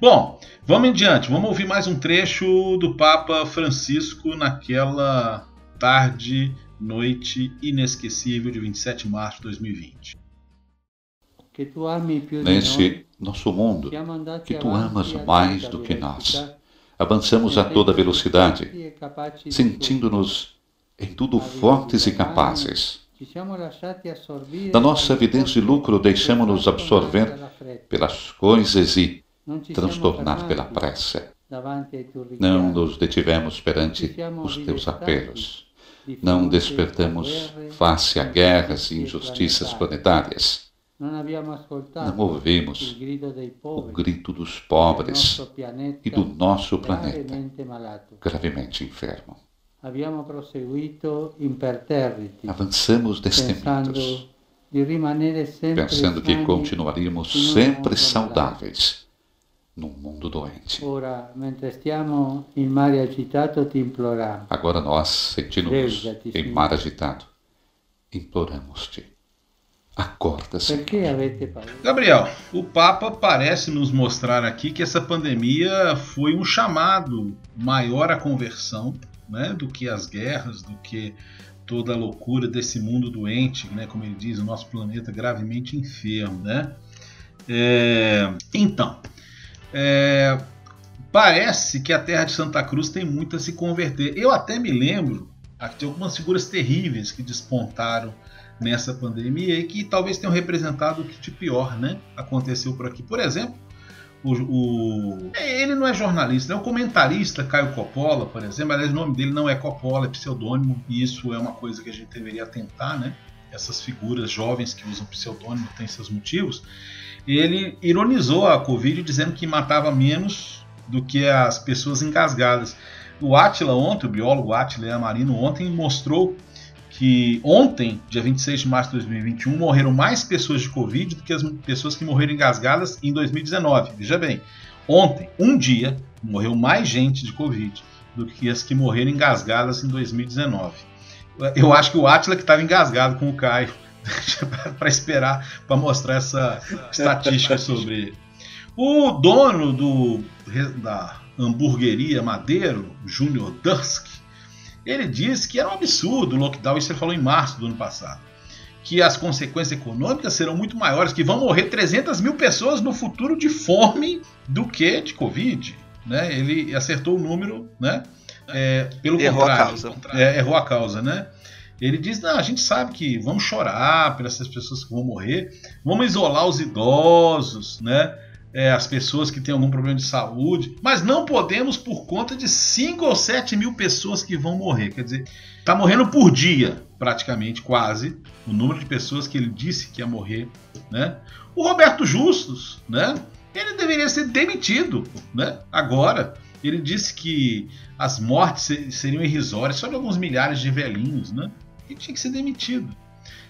Bom, vamos em diante, vamos ouvir mais um trecho do Papa Francisco naquela tarde, noite inesquecível de 27 de março de 2020. Nesse nosso mundo, que tu amas mais do que nós, avançamos a toda velocidade, sentindo-nos em tudo fortes e capazes. Da nossa evidência de lucro, deixamos-nos absorver pelas coisas e transtornar pela pressa. Não nos detivemos perante os teus apelos. Não despertamos face a guerras e injustiças planetárias. Não ouvimos o grito dos pobres e do nosso planeta gravemente enfermo. Avançamos destemidos, pensando que continuaríamos sempre saudáveis num mundo doente. Agora nós, sentindo-nos em mar agitado, imploramos-te. Acorda, Senhor. Gabriel, o Papa parece nos mostrar aqui que essa pandemia foi um chamado maior à conversão né, do que as guerras, do que toda a loucura desse mundo doente, né, como ele diz, o nosso planeta gravemente enfermo. Né? É, então, é, parece que a terra de Santa Cruz tem muito a se converter. Eu até me lembro de algumas figuras terríveis que despontaram nessa pandemia e que talvez tenham representado o que de pior né, aconteceu por aqui. Por exemplo, o, o, ele não é jornalista, é o comentarista Caio Coppola, por exemplo. Aliás, o nome dele não é Coppola, é pseudônimo, e isso é uma coisa que a gente deveria atentar, né? Essas figuras jovens que usam pseudônimo têm seus motivos. Ele ironizou a Covid dizendo que matava menos do que as pessoas engasgadas. O Atila ontem, o biólogo Atila Amarino ontem mostrou que ontem, dia 26 de março de 2021, morreram mais pessoas de Covid do que as pessoas que morreram engasgadas em 2019. Veja bem, ontem, um dia, morreu mais gente de Covid do que as que morreram engasgadas em 2019. Eu acho que o Atila que estava engasgado com o Caio para esperar para mostrar essa estatística sobre. O dono do, da hamburgueria Madeiro, Júnior Dusk, ele disse que era um absurdo o lockdown, isso ele falou em março do ano passado. Que as consequências econômicas serão muito maiores, que vão morrer 300 mil pessoas no futuro de fome do que de Covid. Né? Ele acertou o número, né? É, pelo errou contrário. A causa. É, errou a causa, né? Ele diz: não, a gente sabe que vamos chorar pelas pessoas que vão morrer, vamos isolar os idosos, né? é, as pessoas que têm algum problema de saúde, mas não podemos por conta de 5 ou 7 mil pessoas que vão morrer. Quer dizer, está morrendo por dia, praticamente, quase, o número de pessoas que ele disse que ia morrer. Né? O Roberto Justus, né? ele deveria ser demitido né? agora. Ele disse que as mortes seriam irrisórias, só de alguns milhares de velhinhos. Né? Ele tinha que ser demitido.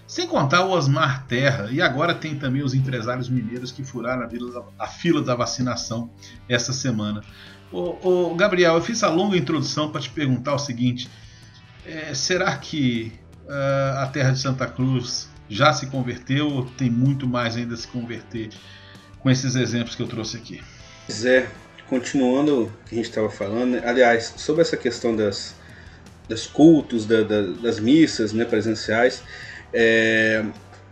Sem contar o Osmar Terra, e agora tem também os empresários mineiros que furaram a, fila, da vacinação essa semana. Ô, ô, Gabriel, eu fiz a longa introdução para te perguntar o seguinte: é, será que uh, a Terra de Santa Cruz já se converteu ou tem muito mais ainda a se converter com esses exemplos que eu trouxe aqui? Zé, continuando o que a gente estava falando, né? aliás, sobre essa questão das, das cultos, da, da, das missas né, presenciais é,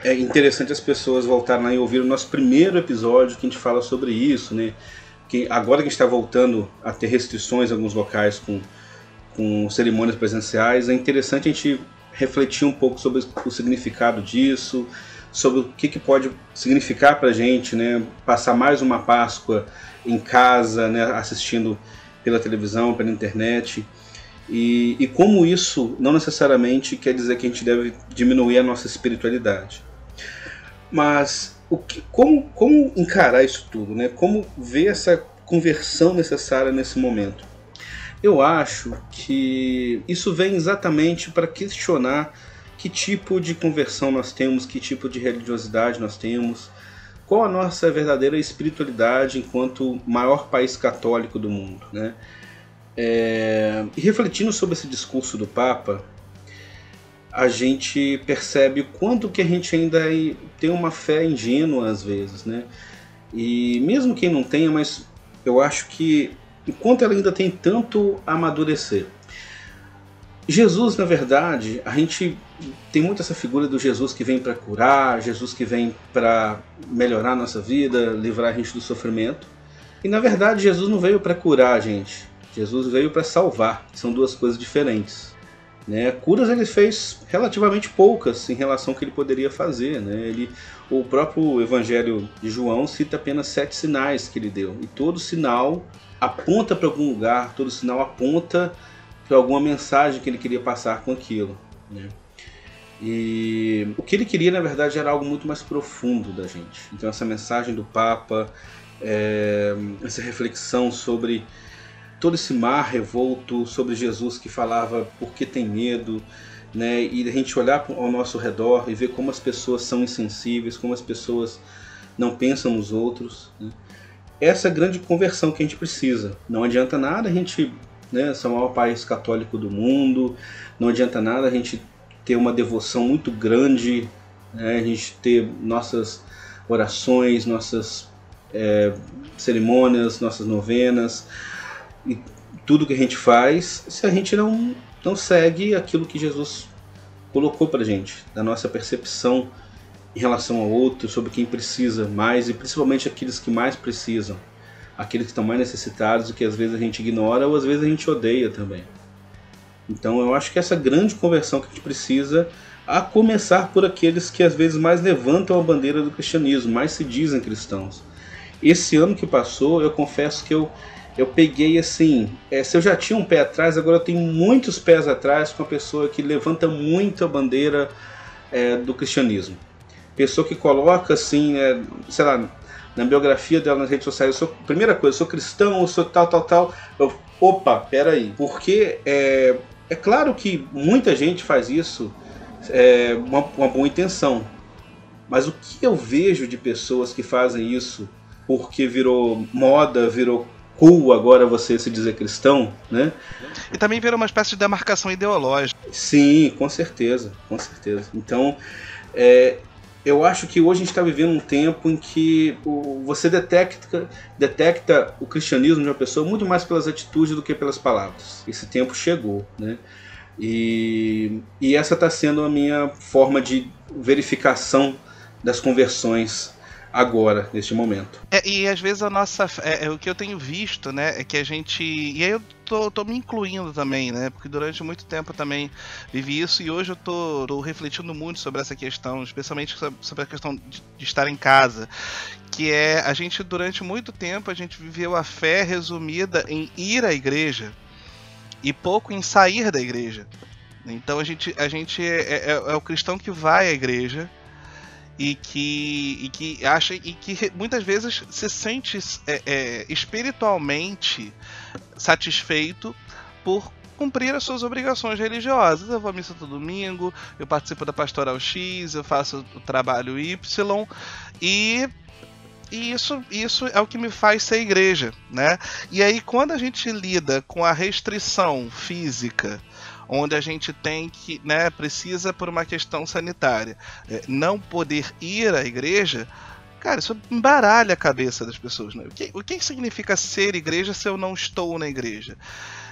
é interessante as pessoas voltarem lá e ouvir o nosso primeiro episódio que a gente fala sobre isso, né? Que agora que a gente está voltando a ter restrições em alguns locais com, com cerimônias presenciais, é interessante a gente refletir um pouco sobre o significado disso, sobre o que, que pode significar para a gente, né? Passar mais uma Páscoa em casa, né? Assistindo pela televisão, pela internet. E, e como isso não necessariamente quer dizer que a gente deve diminuir a nossa espiritualidade. Mas o que, como, como encarar isso tudo? Né? Como ver essa conversão necessária nesse momento? Eu acho que isso vem exatamente para questionar que tipo de conversão nós temos, que tipo de religiosidade nós temos, qual a nossa verdadeira espiritualidade enquanto maior país católico do mundo. Né? É, e refletindo sobre esse discurso do Papa, a gente percebe quanto que a gente ainda é, tem uma fé ingênua às vezes, né? E mesmo quem não tenha, mas eu acho que enquanto ela ainda tem tanto a amadurecer. Jesus, na verdade, a gente tem muito essa figura do Jesus que vem para curar, Jesus que vem para melhorar a nossa vida, livrar a gente do sofrimento. E na verdade, Jesus não veio para curar a gente. Jesus veio para salvar. São duas coisas diferentes. Né? Curas ele fez relativamente poucas em relação ao que ele poderia fazer. Né? Ele, o próprio Evangelho de João cita apenas sete sinais que ele deu. E todo sinal aponta para algum lugar, todo sinal aponta para alguma mensagem que ele queria passar com aquilo. Né? E o que ele queria, na verdade, era algo muito mais profundo da gente. Então, essa mensagem do Papa, é, essa reflexão sobre todo esse mar revolto, sobre Jesus que falava por que tem medo, né? e a gente olhar ao nosso redor e ver como as pessoas são insensíveis, como as pessoas não pensam nos outros. Né? Essa é grande conversão que a gente precisa. Não adianta nada a gente né, ser o maior país católico do mundo, não adianta nada a gente ter uma devoção muito grande, né, a gente ter nossas orações, nossas é, cerimônias, nossas novenas e tudo que a gente faz, se a gente não, não segue aquilo que Jesus colocou para gente, da nossa percepção em relação ao outro, sobre quem precisa mais e principalmente aqueles que mais precisam, aqueles que estão mais necessitados e que às vezes a gente ignora ou às vezes a gente odeia também. Então eu acho que essa grande conversão que a gente precisa, a começar por aqueles que às vezes mais levantam a bandeira do cristianismo, mais se dizem cristãos. Esse ano que passou, eu confesso que eu, eu peguei assim, é, se eu já tinha um pé atrás, agora eu tenho muitos pés atrás com a pessoa que levanta muito a bandeira é, do cristianismo. Pessoa que coloca assim, é, sei lá, na biografia dela nas redes sociais, eu sou, primeira coisa, eu sou cristão, eu sou tal, tal, tal. Eu, opa, peraí. Porque é, é claro que muita gente faz isso é, uma, uma boa intenção. Mas o que eu vejo de pessoas que fazem isso porque virou moda, virou cool agora você se dizer cristão, né? E também virou uma espécie de demarcação ideológica. Sim, com certeza, com certeza. Então, é, eu acho que hoje a gente está vivendo um tempo em que você detecta, detecta o cristianismo de uma pessoa muito mais pelas atitudes do que pelas palavras. Esse tempo chegou, né? E, e essa está sendo a minha forma de verificação das conversões agora, neste momento. É, e às vezes a nossa. É, é, o que eu tenho visto, né? É que a gente. E aí eu tô, tô me incluindo também, né? Porque durante muito tempo eu também vivi isso e hoje eu tô, tô refletindo muito sobre essa questão, especialmente sobre a questão de, de estar em casa. Que é a gente, durante muito tempo, a gente viveu a fé resumida em ir à igreja e pouco em sair da igreja. Então a gente, a gente é, é, é o cristão que vai à igreja e que, e que acha e que muitas vezes se sente é, é, espiritualmente satisfeito por cumprir as suas obrigações religiosas. Eu vou à missa todo domingo, eu participo da pastoral X, eu faço o trabalho Y e e isso, isso é o que me faz ser igreja, né? E aí quando a gente lida com a restrição física onde a gente tem que, né, precisa por uma questão sanitária, é, não poder ir à igreja, cara, isso embaralha a cabeça das pessoas. Né? O, que, o que significa ser igreja se eu não estou na igreja?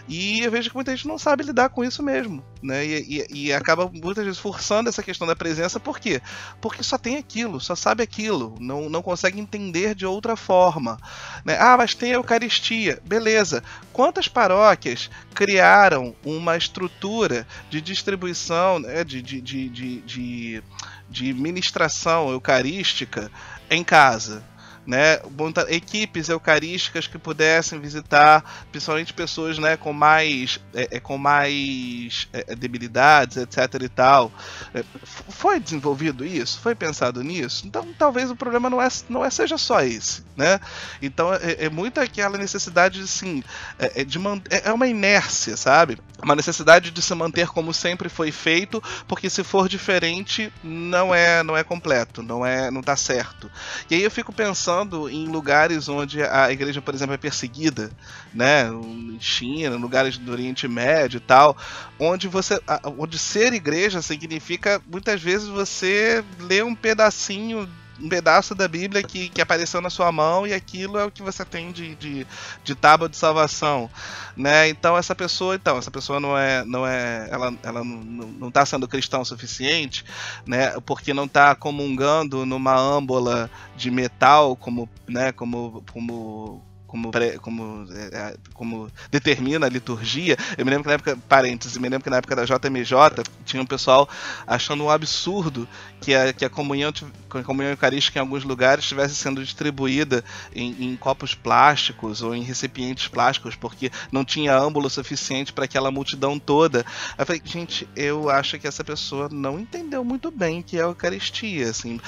E eu vejo que muita gente não sabe lidar com isso mesmo, né? E, e, e, acaba muitas vezes forçando essa questão da presença, por quê? Porque só tem aquilo, só sabe aquilo, não, não consegue entender de outra forma. Né? Ah, mas tem a Eucaristia, beleza. Quantas paróquias criaram uma estrutura de distribuição, né? de, de, de, de, de, de ministração eucarística em casa? Né, equipes eucarísticas que pudessem visitar, principalmente pessoas né, com mais, é, é com mais é, é debilidades, etc. e tal. É, foi desenvolvido isso? Foi pensado nisso? Então talvez o problema não, é, não é, seja só esse. Né? Então é, é muito aquela necessidade assim, é, de é uma inércia, sabe? Uma necessidade de se manter como sempre foi feito, porque se for diferente não é não é completo, não é não tá certo. E aí eu fico pensando em lugares onde a igreja, por exemplo, é perseguida, né? Em China, lugares do Oriente Médio e tal, onde você, onde ser igreja significa muitas vezes você ler um pedacinho um pedaço da Bíblia que, que apareceu na sua mão e aquilo é o que você tem de, de, de tábua de salvação, né? Então essa pessoa, então essa pessoa não é, não é, ela, ela não está sendo cristã o suficiente, né? Porque não está comungando numa âmbola de metal como, né? Como, como como, como, é, é, como determina a liturgia. Eu me lembro que na época, parênteses, me lembro que na época da JMJ tinha um pessoal achando um absurdo que a, que a comunhão a comunhão eucarística em alguns lugares estivesse sendo distribuída em, em, copos plásticos ou em recipientes plásticos porque não tinha âmbulo suficiente para aquela multidão toda. Eu falei, gente, eu acho que essa pessoa não entendeu muito bem o que é a Eucaristia. Assim.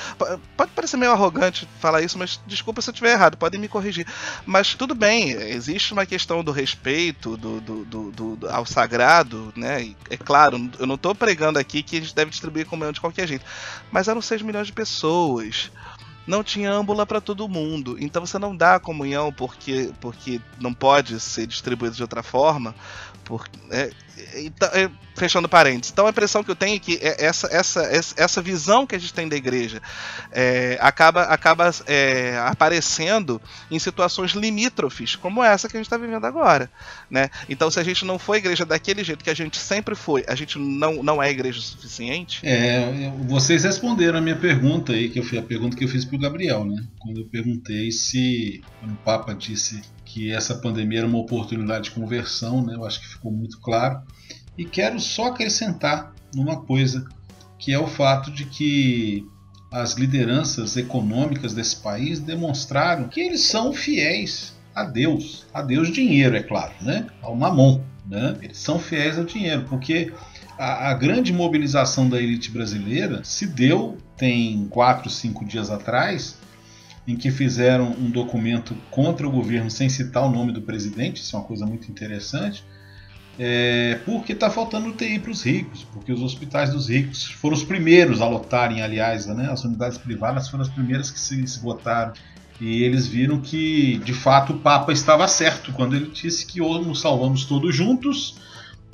Pode parecer meio arrogante falar isso, mas desculpa se eu estiver errado, podem me corrigir. Mas tudo bem, existe uma questão do respeito do, do, do, do ao sagrado, né? É claro, eu não estou pregando aqui que a gente deve distribuir comunhão de qualquer jeito, mas eram 6 milhões de pessoas não tinha âmbula para todo mundo. Então você não dá a comunhão porque, porque não pode ser distribuído de outra forma. Porque, é, então, é, fechando parênteses. Então a impressão que eu tenho é que é essa, essa, essa visão que a gente tem da igreja é, acaba, acaba é, aparecendo em situações limítrofes, como essa que a gente está vivendo agora. Né? Então, se a gente não for igreja daquele jeito que a gente sempre foi, a gente não, não é igreja suficiente. É, vocês responderam a minha pergunta aí, que eu a pergunta que eu fiz para o Gabriel, né? Quando eu perguntei se quando o Papa disse que essa pandemia era uma oportunidade de conversão, né? Eu acho que ficou muito claro. E quero só acrescentar uma coisa, que é o fato de que as lideranças econômicas desse país demonstraram que eles são fiéis a Deus, a Deus dinheiro, é claro, né? Ao mamon, né? Eles são fiéis ao dinheiro, porque a, a grande mobilização da elite brasileira se deu tem quatro, cinco dias atrás, em que fizeram um documento contra o governo sem citar o nome do presidente, isso é uma coisa muito interessante é, porque está faltando UTI para os ricos, porque os hospitais dos ricos foram os primeiros a lotarem, aliás, né, as unidades privadas foram as primeiras que se esgotaram. E eles viram que, de fato, o Papa estava certo quando ele disse que ou nos salvamos todos juntos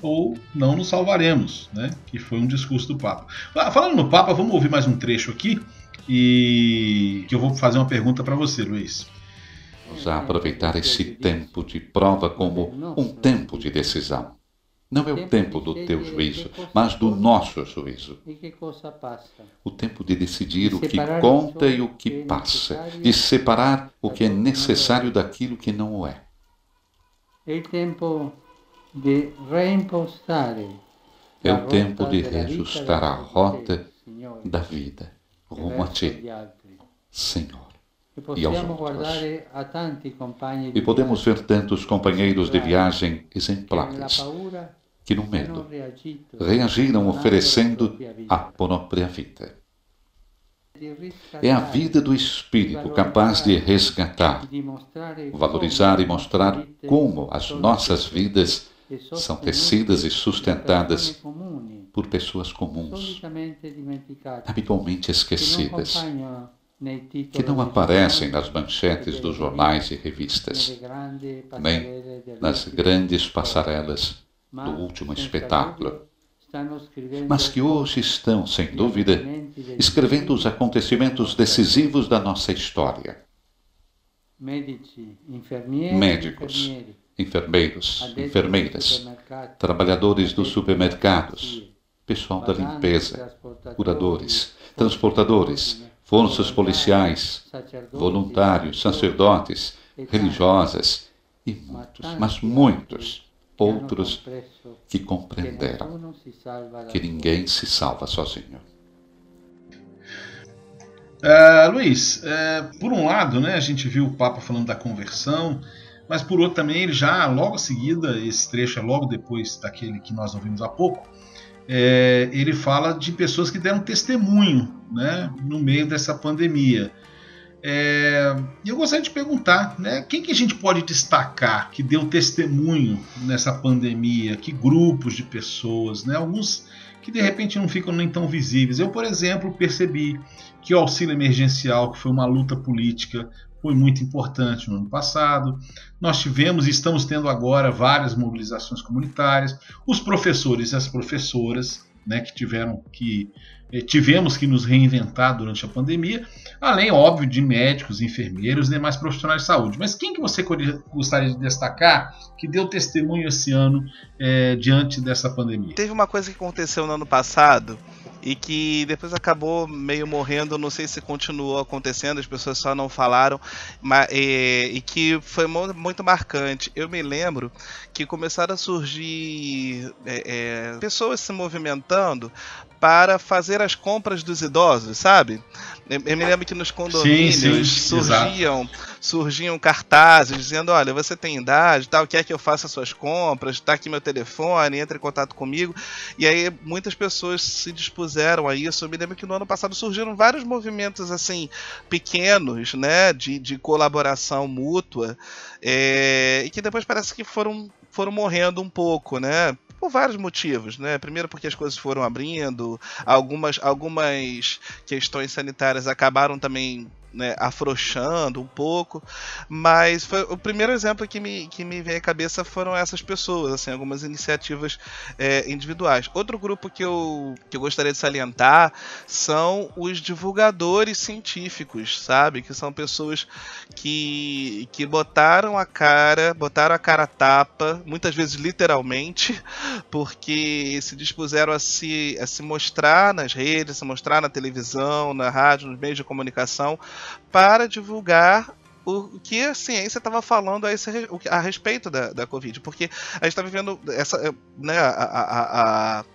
ou não nos salvaremos, né? Que foi um discurso do Papa. Falando no Papa, vamos ouvir mais um trecho aqui e que eu vou fazer uma pergunta para você, Luiz. Vamos aproveitar esse tempo de prova como um tempo de decisão. Não é o tempo do teu juízo, mas do nosso juízo. O tempo de decidir o que conta e o que passa, de separar o que é necessário daquilo que não o é. É o tempo. É o tempo de reajustar a rota da vida rumo a ti, Senhor e aos outros. E podemos ver tantos companheiros de viagem exemplares que, no medo, reagiram oferecendo a própria vida. É a vida do Espírito capaz de resgatar, valorizar e mostrar como as nossas vidas são tecidas e sustentadas por pessoas comuns, habitualmente esquecidas que não aparecem nas manchetes dos jornais e revistas, nem nas grandes passarelas do último espetáculo, mas que hoje estão, sem dúvida, escrevendo os acontecimentos decisivos da nossa história. Médicos, enfermeiros, enfermeiras, trabalhadores dos supermercados, pessoal da limpeza, curadores, transportadores, forças policiais, voluntários, sacerdotes, religiosas e muitos, mas muitos outros que compreenderam que ninguém se salva sozinho. Uh, Luiz, uh, por um lado, né, a gente viu o Papa falando da conversão, mas por outro também ele já logo a seguida, esse trecho é logo depois daquele que nós ouvimos há pouco, é, ele fala de pessoas que deram testemunho né, no meio dessa pandemia. É, eu gostaria de perguntar, né, quem que a gente pode destacar que deu testemunho nessa pandemia? Que grupos de pessoas? Né, alguns que de repente não ficam nem tão visíveis. Eu, por exemplo, percebi que o auxílio emergencial, que foi uma luta política foi muito importante no ano passado. Nós tivemos e estamos tendo agora várias mobilizações comunitárias. Os professores e as professoras, né, que tiveram que eh, tivemos que nos reinventar durante a pandemia, além, óbvio, de médicos, enfermeiros e demais profissionais de saúde. Mas quem que você gostaria de destacar que deu testemunho esse ano eh, diante dessa pandemia? Teve uma coisa que aconteceu no ano passado e que depois acabou meio morrendo, não sei se continuou acontecendo, as pessoas só não falaram, mas, e, e que foi muito marcante. Eu me lembro que começaram a surgir é, é, pessoas se movimentando para fazer as compras dos idosos, sabe? Eu me lembro que nos condomínios sim, sim, surgiam, surgiam cartazes dizendo: olha, você tem idade, tal, quer que eu faça suas compras, está aqui meu telefone, entre em contato comigo. E aí muitas pessoas se dispuseram a isso. Eu me lembro que no ano passado surgiram vários movimentos assim pequenos, né, de, de colaboração mútua, é, e que depois parece que foram foram morrendo um pouco, né? Por vários motivos, né? Primeiro porque as coisas foram abrindo, algumas, algumas questões sanitárias acabaram também né, afrouxando um pouco, mas foi, o primeiro exemplo que me, que me vem à cabeça foram essas pessoas, assim, algumas iniciativas é, individuais. Outro grupo que eu, que eu gostaria de salientar são os divulgadores científicos, sabe? Que são pessoas que, que botaram a cara, botaram a cara tapa, muitas vezes literalmente, porque se dispuseram a se, a se mostrar nas redes, a se mostrar na televisão, na rádio, nos meios de comunicação, para divulgar o que a ciência estava falando a, esse, a respeito da, da Covid, porque a gente está vivendo essa, né, a, a, a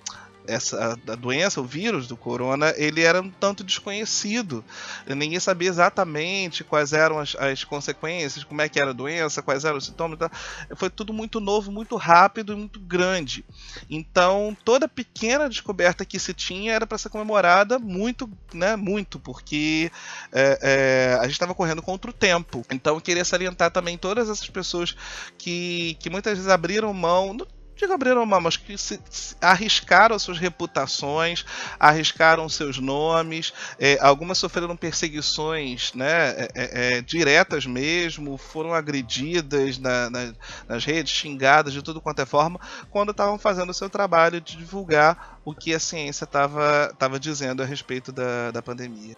essa a doença, o vírus do corona, ele era um tanto desconhecido. Ninguém sabia exatamente quais eram as, as consequências, como é que era a doença, quais eram os sintomas. Tá? Foi tudo muito novo, muito rápido e muito grande. Então, toda pequena descoberta que se tinha era para ser comemorada muito, né, muito, porque é, é, a gente estava correndo contra o tempo. Então, eu queria salientar também todas essas pessoas que, que muitas vezes abriram mão digo abriram mão, mas que se, se arriscaram suas reputações, arriscaram seus nomes, é, algumas sofreram perseguições né, é, é, é, diretas mesmo, foram agredidas na, na, nas redes, xingadas de tudo quanto é forma, quando estavam fazendo o seu trabalho de divulgar o que a ciência estava dizendo a respeito da, da pandemia.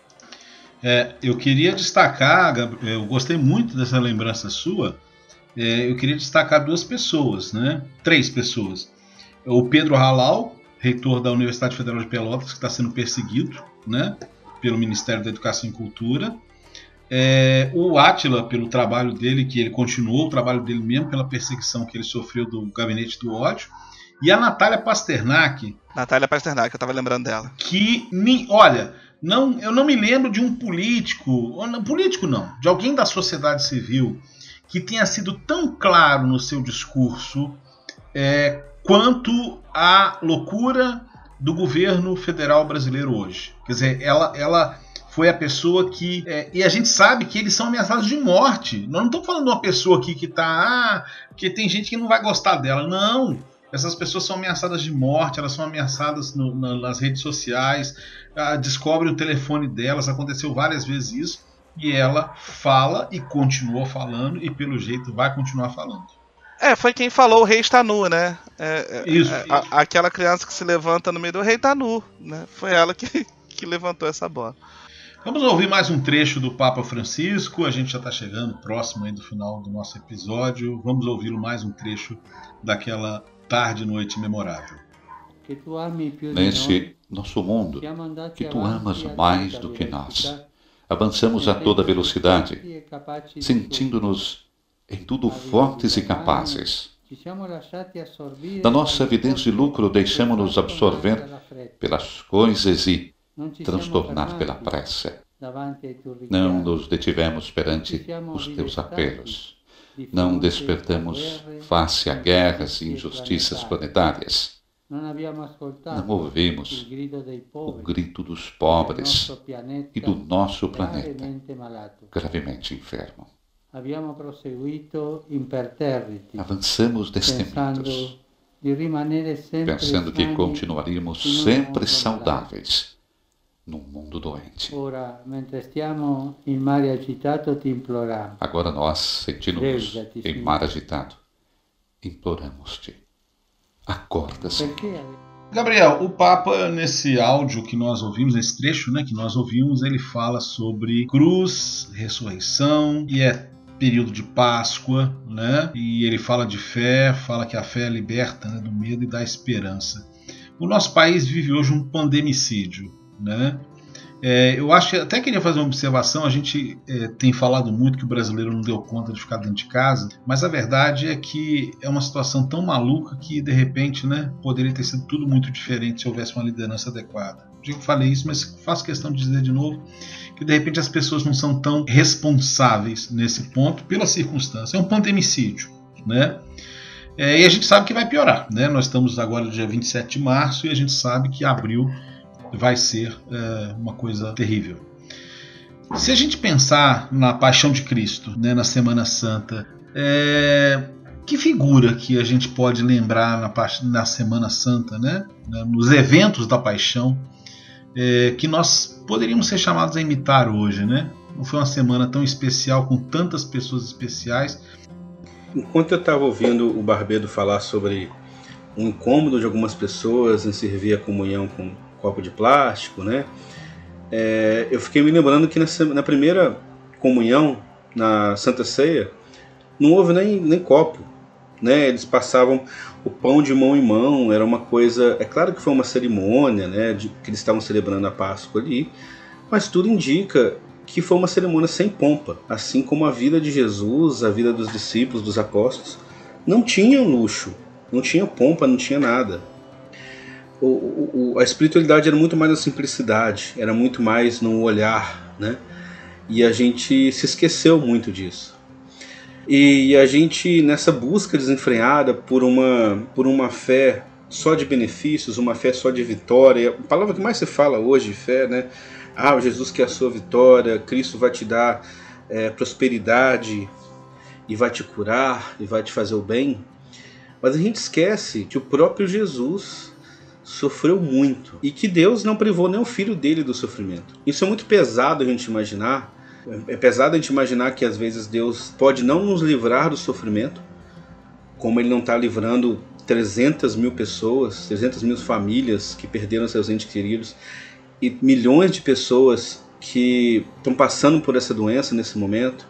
É, eu queria destacar, eu gostei muito dessa lembrança sua, é, eu queria destacar duas pessoas, né? três pessoas. O Pedro Halal, reitor da Universidade Federal de Pelotas, que está sendo perseguido né? pelo Ministério da Educação e Cultura. É, o Átila, pelo trabalho dele, que ele continuou o trabalho dele mesmo pela perseguição que ele sofreu do Gabinete do Ódio. E a Natália Pasternak. Natália Pasternak, eu estava lembrando dela. Que, olha, não, eu não me lembro de um político, político não, de alguém da sociedade civil que tenha sido tão claro no seu discurso é, quanto a loucura do governo federal brasileiro hoje. Quer dizer, ela, ela foi a pessoa que. É, e a gente sabe que eles são ameaçados de morte. Nós não estamos falando de uma pessoa aqui que está. Ah, que tem gente que não vai gostar dela. Não. Essas pessoas são ameaçadas de morte, elas são ameaçadas no, na, nas redes sociais, ah, descobre o telefone delas, aconteceu várias vezes isso e ela fala e continua falando e pelo jeito vai continuar falando. É, foi quem falou o rei está nu, né? É, é isso, é, isso. A, aquela criança que se levanta no meio do rei está nu, né? Foi ela que, que levantou essa bola. Vamos ouvir mais um trecho do Papa Francisco. A gente já está chegando próximo aí do final do nosso episódio. Vamos ouvi-lo mais um trecho daquela tarde noite memorável. Nesse nosso mundo, que tu amas mais do que nós Avançamos a toda velocidade, sentindo-nos em tudo fortes e capazes. Da nossa evidência de lucro, deixamos-nos absorver pelas coisas e transtornar pela pressa. Não nos detivemos perante os teus apelos. Não despertamos face a guerras e injustiças planetárias. Não ouvimos o grito dos pobres e do nosso planeta gravemente enfermo. Avançamos destemidos, pensando que continuaríamos sempre saudáveis, num mundo doente. Agora nós, sentindo-nos em mar agitado, imploramos-te. Acorda, Senhor. Perché Gabriel, o Papa, nesse áudio que nós ouvimos, nesse trecho né, que nós ouvimos, ele fala sobre cruz, ressurreição e é período de Páscoa, né? E ele fala de fé, fala que a fé liberta né, do medo e dá esperança. O nosso país vive hoje um pandemicídio, né? É, eu acho que até queria fazer uma observação. A gente é, tem falado muito que o brasileiro não deu conta de ficar dentro de casa, mas a verdade é que é uma situação tão maluca que de repente, né, poderia ter sido tudo muito diferente se houvesse uma liderança adequada. Eu falei isso, mas faço questão de dizer de novo que de repente as pessoas não são tão responsáveis nesse ponto pela circunstância. É um pandemicídio, né? É, e a gente sabe que vai piorar, né? Nós estamos agora dia 27 de março e a gente sabe que abril vai ser é, uma coisa terrível. Se a gente pensar na Paixão de Cristo, né, na Semana Santa, é, que figura que a gente pode lembrar na, na Semana Santa, né, nos eventos da Paixão, é, que nós poderíamos ser chamados a imitar hoje, né? Não foi uma semana tão especial com tantas pessoas especiais. Enquanto eu estava ouvindo o Barbedo falar sobre o incômodo de algumas pessoas em servir a comunhão com copo de plástico, né? É, eu fiquei me lembrando que nessa, na primeira comunhão, na Santa Ceia, não houve nem, nem copo, né? Eles passavam o pão de mão em mão, era uma coisa. É claro que foi uma cerimônia, né? De, que eles estavam celebrando a Páscoa ali, mas tudo indica que foi uma cerimônia sem pompa, assim como a vida de Jesus, a vida dos discípulos, dos apóstolos, não tinha luxo, não tinha pompa, não tinha nada o, o, a espiritualidade era muito mais a simplicidade, era muito mais no olhar, né? E a gente se esqueceu muito disso. E a gente nessa busca desenfreada por uma por uma fé só de benefícios, uma fé só de vitória. A palavra que mais se fala hoje fé, né? Ah, Jesus que é a sua vitória, Cristo vai te dar é, prosperidade e vai te curar e vai te fazer o bem. Mas a gente esquece que o próprio Jesus sofreu muito e que Deus não privou nem o filho dele do sofrimento. Isso é muito pesado a gente imaginar. É pesado a gente imaginar que às vezes Deus pode não nos livrar do sofrimento, como Ele não está livrando 300 mil pessoas, 300 mil famílias que perderam seus entes queridos e milhões de pessoas que estão passando por essa doença nesse momento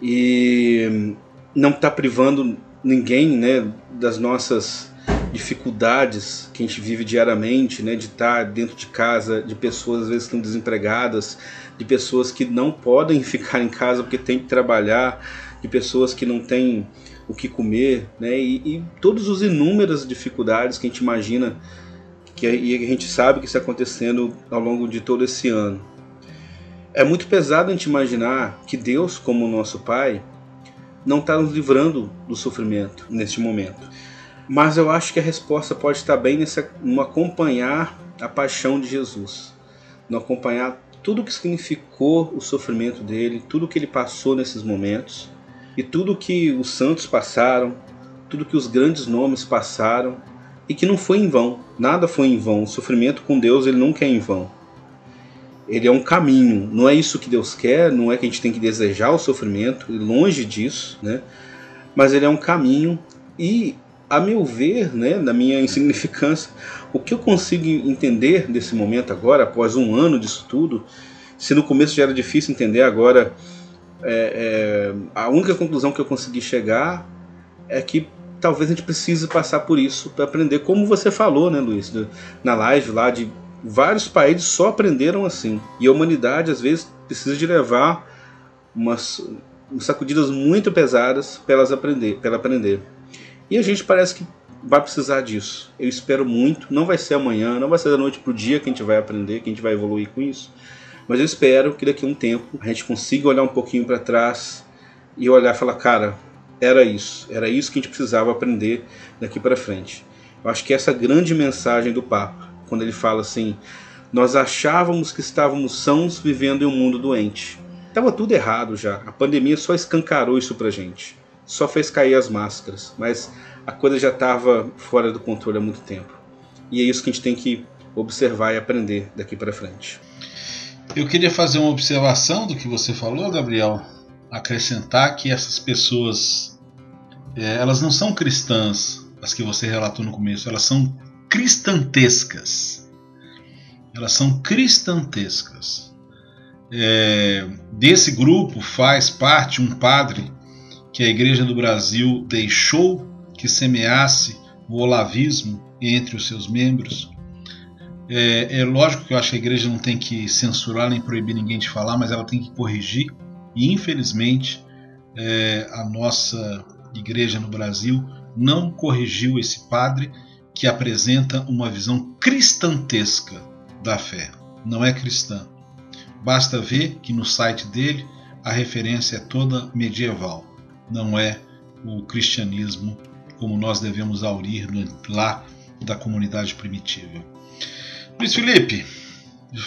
e não está privando ninguém né, das nossas dificuldades que a gente vive diariamente, né, de estar dentro de casa, de pessoas às vezes estão desempregadas, de pessoas que não podem ficar em casa porque têm que trabalhar, de pessoas que não têm o que comer, né, e, e todas as inúmeras dificuldades que a gente imagina que e a gente sabe que está acontecendo ao longo de todo esse ano. É muito pesado a gente imaginar que Deus, como nosso Pai, não está nos livrando do sofrimento neste momento. Mas eu acho que a resposta pode estar bem nessa, no acompanhar a paixão de Jesus, no acompanhar tudo o que significou o sofrimento dele, tudo que ele passou nesses momentos e tudo que os santos passaram, tudo que os grandes nomes passaram e que não foi em vão. Nada foi em vão. O sofrimento com Deus ele nunca é em vão. Ele é um caminho. Não é isso que Deus quer. Não é que a gente tem que desejar o sofrimento. Longe disso, né? Mas ele é um caminho e a meu ver, né, na minha insignificância, o que eu consigo entender desse momento agora, após um ano disso tudo, se no começo já era difícil entender, agora é, é, a única conclusão que eu consegui chegar é que talvez a gente precise passar por isso para aprender, como você falou, né, Luiz, na live lá de vários países só aprenderam assim. E a humanidade às vezes precisa de levar umas, sacudidas muito pesadas para aprender, para aprender. E a gente parece que vai precisar disso. Eu espero muito. Não vai ser amanhã, não vai ser da noite para o dia que a gente vai aprender, que a gente vai evoluir com isso. Mas eu espero que daqui a um tempo a gente consiga olhar um pouquinho para trás e olhar e falar, cara, era isso, era isso que a gente precisava aprender daqui para frente. Eu acho que essa é grande mensagem do Papa, quando ele fala assim: nós achávamos que estávamos sãos vivendo em um mundo doente. Estava tudo errado já. A pandemia só escancarou isso para gente só fez cair as máscaras, mas a coisa já estava fora do controle há muito tempo. E é isso que a gente tem que observar e aprender daqui para frente. Eu queria fazer uma observação do que você falou, Gabriel. Acrescentar que essas pessoas, é, elas não são cristãs, as que você relatou no começo, elas são cristantescas. Elas são cristantescas. É, desse grupo faz parte um padre que a Igreja do Brasil deixou que semeasse o olavismo entre os seus membros é, é, lógico que eu acho que a igreja não tem que censurar nem proibir ninguém de falar, mas ela tem que corrigir. E infelizmente é, a nossa igreja no Brasil não corrigiu esse padre que apresenta uma visão cristantesca da fé. Não é cristã. Basta ver que no site dele a referência é toda medieval. Não é o cristianismo como nós devemos aurir lá da comunidade primitiva. Luiz Felipe,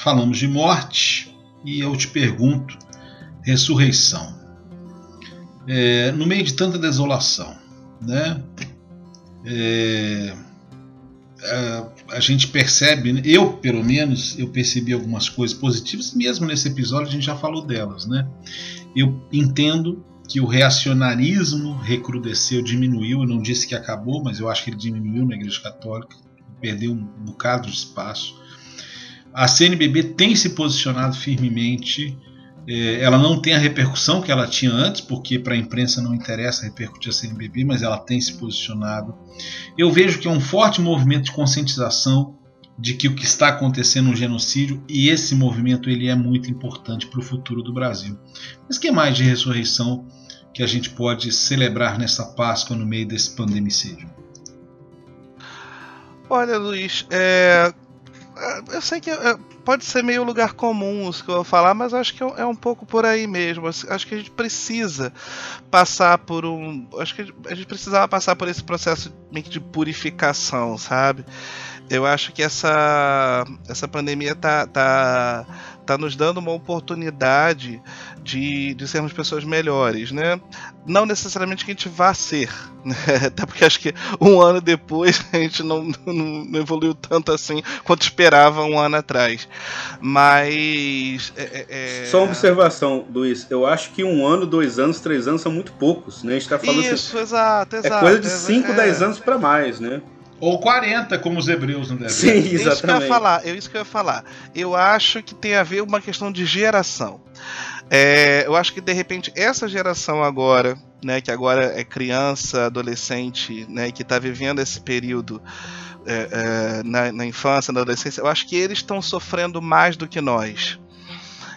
falamos de morte e eu te pergunto: ressurreição. É, no meio de tanta desolação, né? É, a, a, gente percebe, eu pelo menos, eu percebi algumas coisas positivas, mesmo nesse episódio a gente já falou delas, né? Eu entendo que o reacionarismo recrudesceu, diminuiu, eu não disse que acabou, mas eu acho que ele diminuiu na Igreja Católica, perdeu um bocado de espaço. A CNBB tem se posicionado firmemente. É, ela não tem a repercussão que ela tinha antes, porque para a imprensa não interessa repercutir a CNBB, mas ela tem se posicionado. Eu vejo que é um forte movimento de conscientização de que o que está acontecendo é um genocídio e esse movimento ele é muito importante para o futuro do Brasil. Mas que mais de ressurreição que a gente pode celebrar nessa Páscoa no meio desse pandemicídio? Olha, Luiz, é, eu sei que é, pode ser meio lugar comum isso que eu vou falar, mas acho que é, é um pouco por aí mesmo. Acho que a gente precisa passar por um. Acho que a gente precisava passar por esse processo de purificação, sabe? Eu acho que essa, essa pandemia tá, tá, tá nos dando uma oportunidade de, de sermos pessoas melhores, né? Não necessariamente que a gente vá ser, né? até porque acho que um ano depois a gente não, não, não evoluiu tanto assim quanto esperava um ano atrás. Mas. É, é... é Só uma observação, Luiz. Eu acho que um ano, dois anos, três anos são muito poucos, né? A gente tá falando. Isso, assim, exato, exato. É coisa de cinco, é... dez anos para mais, né? Ou 40, como os hebreus não devem. Sim, exatamente. É isso que eu ia falar. É isso que eu ia falar. Eu acho que tem a ver uma questão de geração. É, eu acho que de repente essa geração agora, né, que agora é criança, adolescente, né, que está vivendo esse período é, é, na, na infância, na adolescência, eu acho que eles estão sofrendo mais do que nós.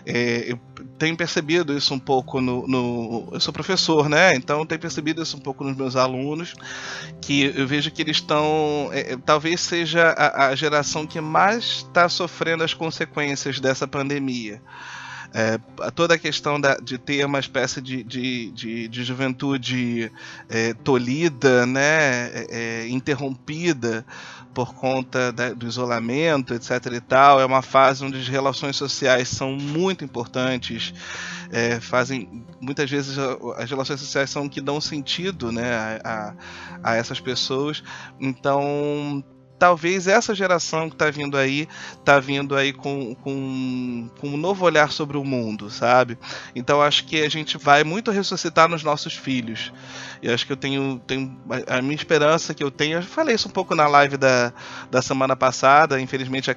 É, eu tenho percebido isso um pouco no, no, Eu sou professor, né? Então tenho percebido isso um pouco nos meus alunos, que eu vejo que eles estão. É, é, talvez seja a, a geração que mais está sofrendo as consequências dessa pandemia. É, toda a questão da, de ter uma espécie de, de, de, de juventude é, tolhida, né, é, é interrompida por conta da, do isolamento, etc. e tal, é uma fase onde as relações sociais são muito importantes, é, fazem muitas vezes as relações sociais são que dão sentido, né, a, a, a essas pessoas. Então talvez essa geração que está vindo aí, está vindo aí com, com, com, um novo olhar sobre o mundo, sabe? Então acho que a gente vai muito ressuscitar nos nossos filhos. E acho que eu tenho, tenho a minha esperança que eu tenho. Eu falei isso um pouco na live da, da semana passada, infelizmente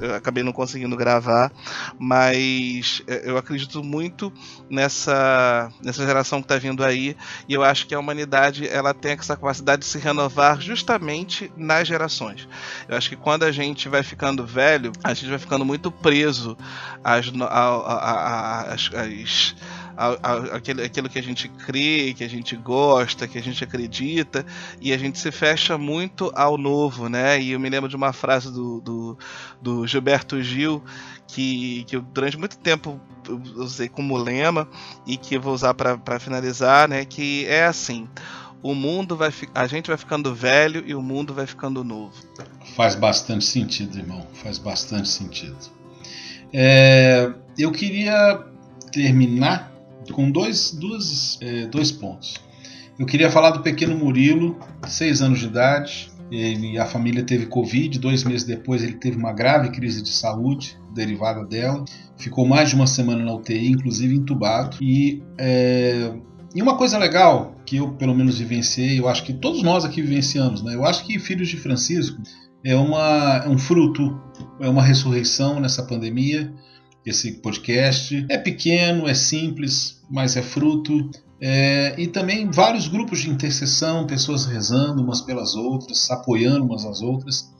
eu acabei não conseguindo gravar, mas eu acredito muito nessa, nessa geração que está vindo aí. E eu acho que a humanidade ela tem essa capacidade de se renovar justamente nas gerações. Eu acho que quando a gente vai ficando velho, a gente vai ficando muito preso às, às, às aquilo, aquilo que a gente crê, que a gente gosta, que a gente acredita, e a gente se fecha muito ao novo, né? E eu me lembro de uma frase do, do, do Gilberto Gil, que, que eu durante muito tempo usei como lema, e que vou usar para finalizar, né? Que é assim o mundo vai a gente vai ficando velho e o mundo vai ficando novo. Faz bastante sentido, irmão. Faz bastante sentido. É, eu queria terminar com dois, dois, é, dois pontos. Eu queria falar do pequeno Murilo, seis anos de idade, Ele, a família teve Covid, dois meses depois ele teve uma grave crise de saúde derivada dela. Ficou mais de uma semana na UTI, inclusive entubado. E, é, e uma coisa legal que eu, pelo menos, vivenciei, eu acho que todos nós aqui vivenciamos, né? Eu acho que Filhos de Francisco é, uma, é um fruto, é uma ressurreição nessa pandemia. Esse podcast é pequeno, é simples, mas é fruto é, e também vários grupos de intercessão, pessoas rezando umas pelas outras, apoiando umas às outras.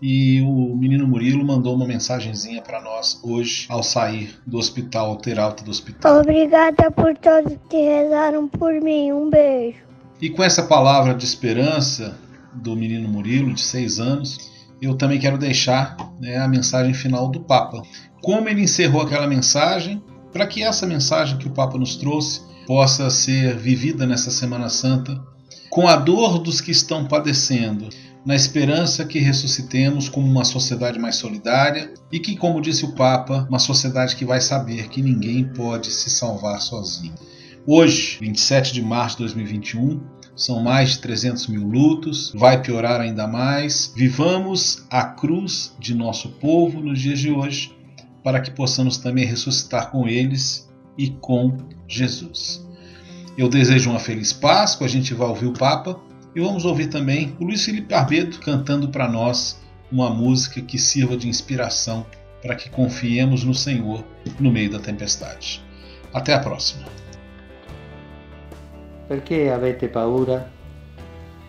E o menino Murilo mandou uma mensagenzinha para nós hoje, ao sair do hospital, ter alta do hospital. Obrigada por todos que rezaram por mim. Um beijo. E com essa palavra de esperança do menino Murilo, de seis anos, eu também quero deixar né, a mensagem final do Papa. Como ele encerrou aquela mensagem, para que essa mensagem que o Papa nos trouxe possa ser vivida nessa Semana Santa com a dor dos que estão padecendo, na esperança que ressuscitemos como uma sociedade mais solidária e que, como disse o Papa, uma sociedade que vai saber que ninguém pode se salvar sozinho. Hoje, 27 de março de 2021, são mais de 300 mil lutos, vai piorar ainda mais. Vivamos a cruz de nosso povo nos dias de hoje, para que possamos também ressuscitar com eles e com Jesus. Eu desejo uma feliz Páscoa, a gente vai ouvir o Papa e vamos ouvir também o Luiz Felipe Arbedo cantando para nós uma música que sirva de inspiração para que confiemos no Senhor no meio da tempestade. Até a próxima. Perché avete paura?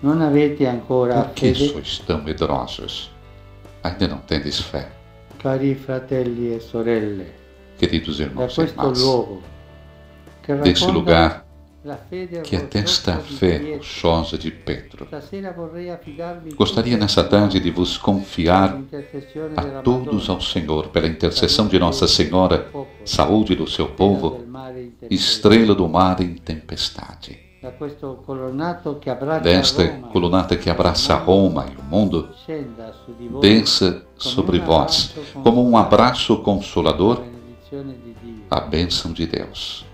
Non avete ancora Por que fede? sois tão medrosos? Ainda não tendes fé, Cari fratelli e sorelle, queridos irmãos e irmãs. racconta lugar que atesta a fé rochosa de Pedro. Gostaria nessa tarde de vos confiar a todos ao Senhor pela intercessão de Nossa Senhora, saúde do seu povo, estrela do mar em tempestade. Desta colunata que abraça Roma e o mundo, desça sobre vós como um abraço la consolador a bênção de Deus.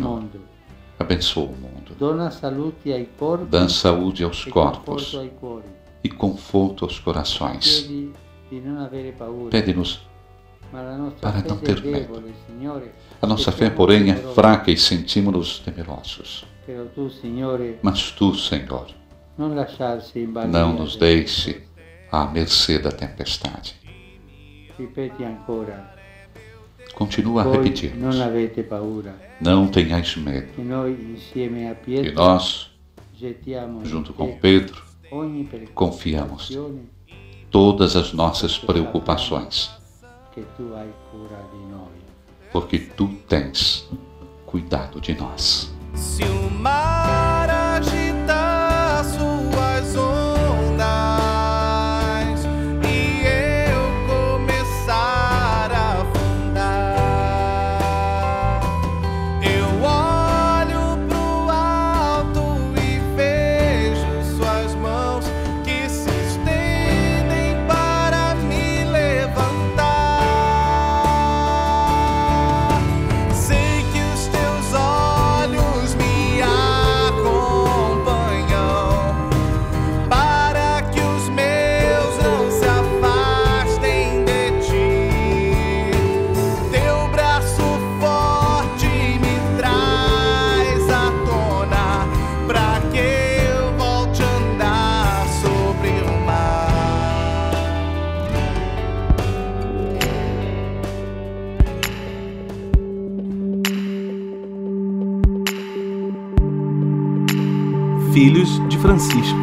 Mondo, Abençoa o mundo, dando saúde aos corpos e conforto aos corações. Pede-nos para não ter medo. A nossa fé, porém, é fraca e sentimos-nos temerosos. Mas tu, Senhor, não nos deixe à mercê da tempestade. Continua a repetir Não tenhais medo. E nós, junto com Pedro, confiamos todas as nossas preocupações, porque tu tens cuidado de nós. Se o mar agitar de Francisco.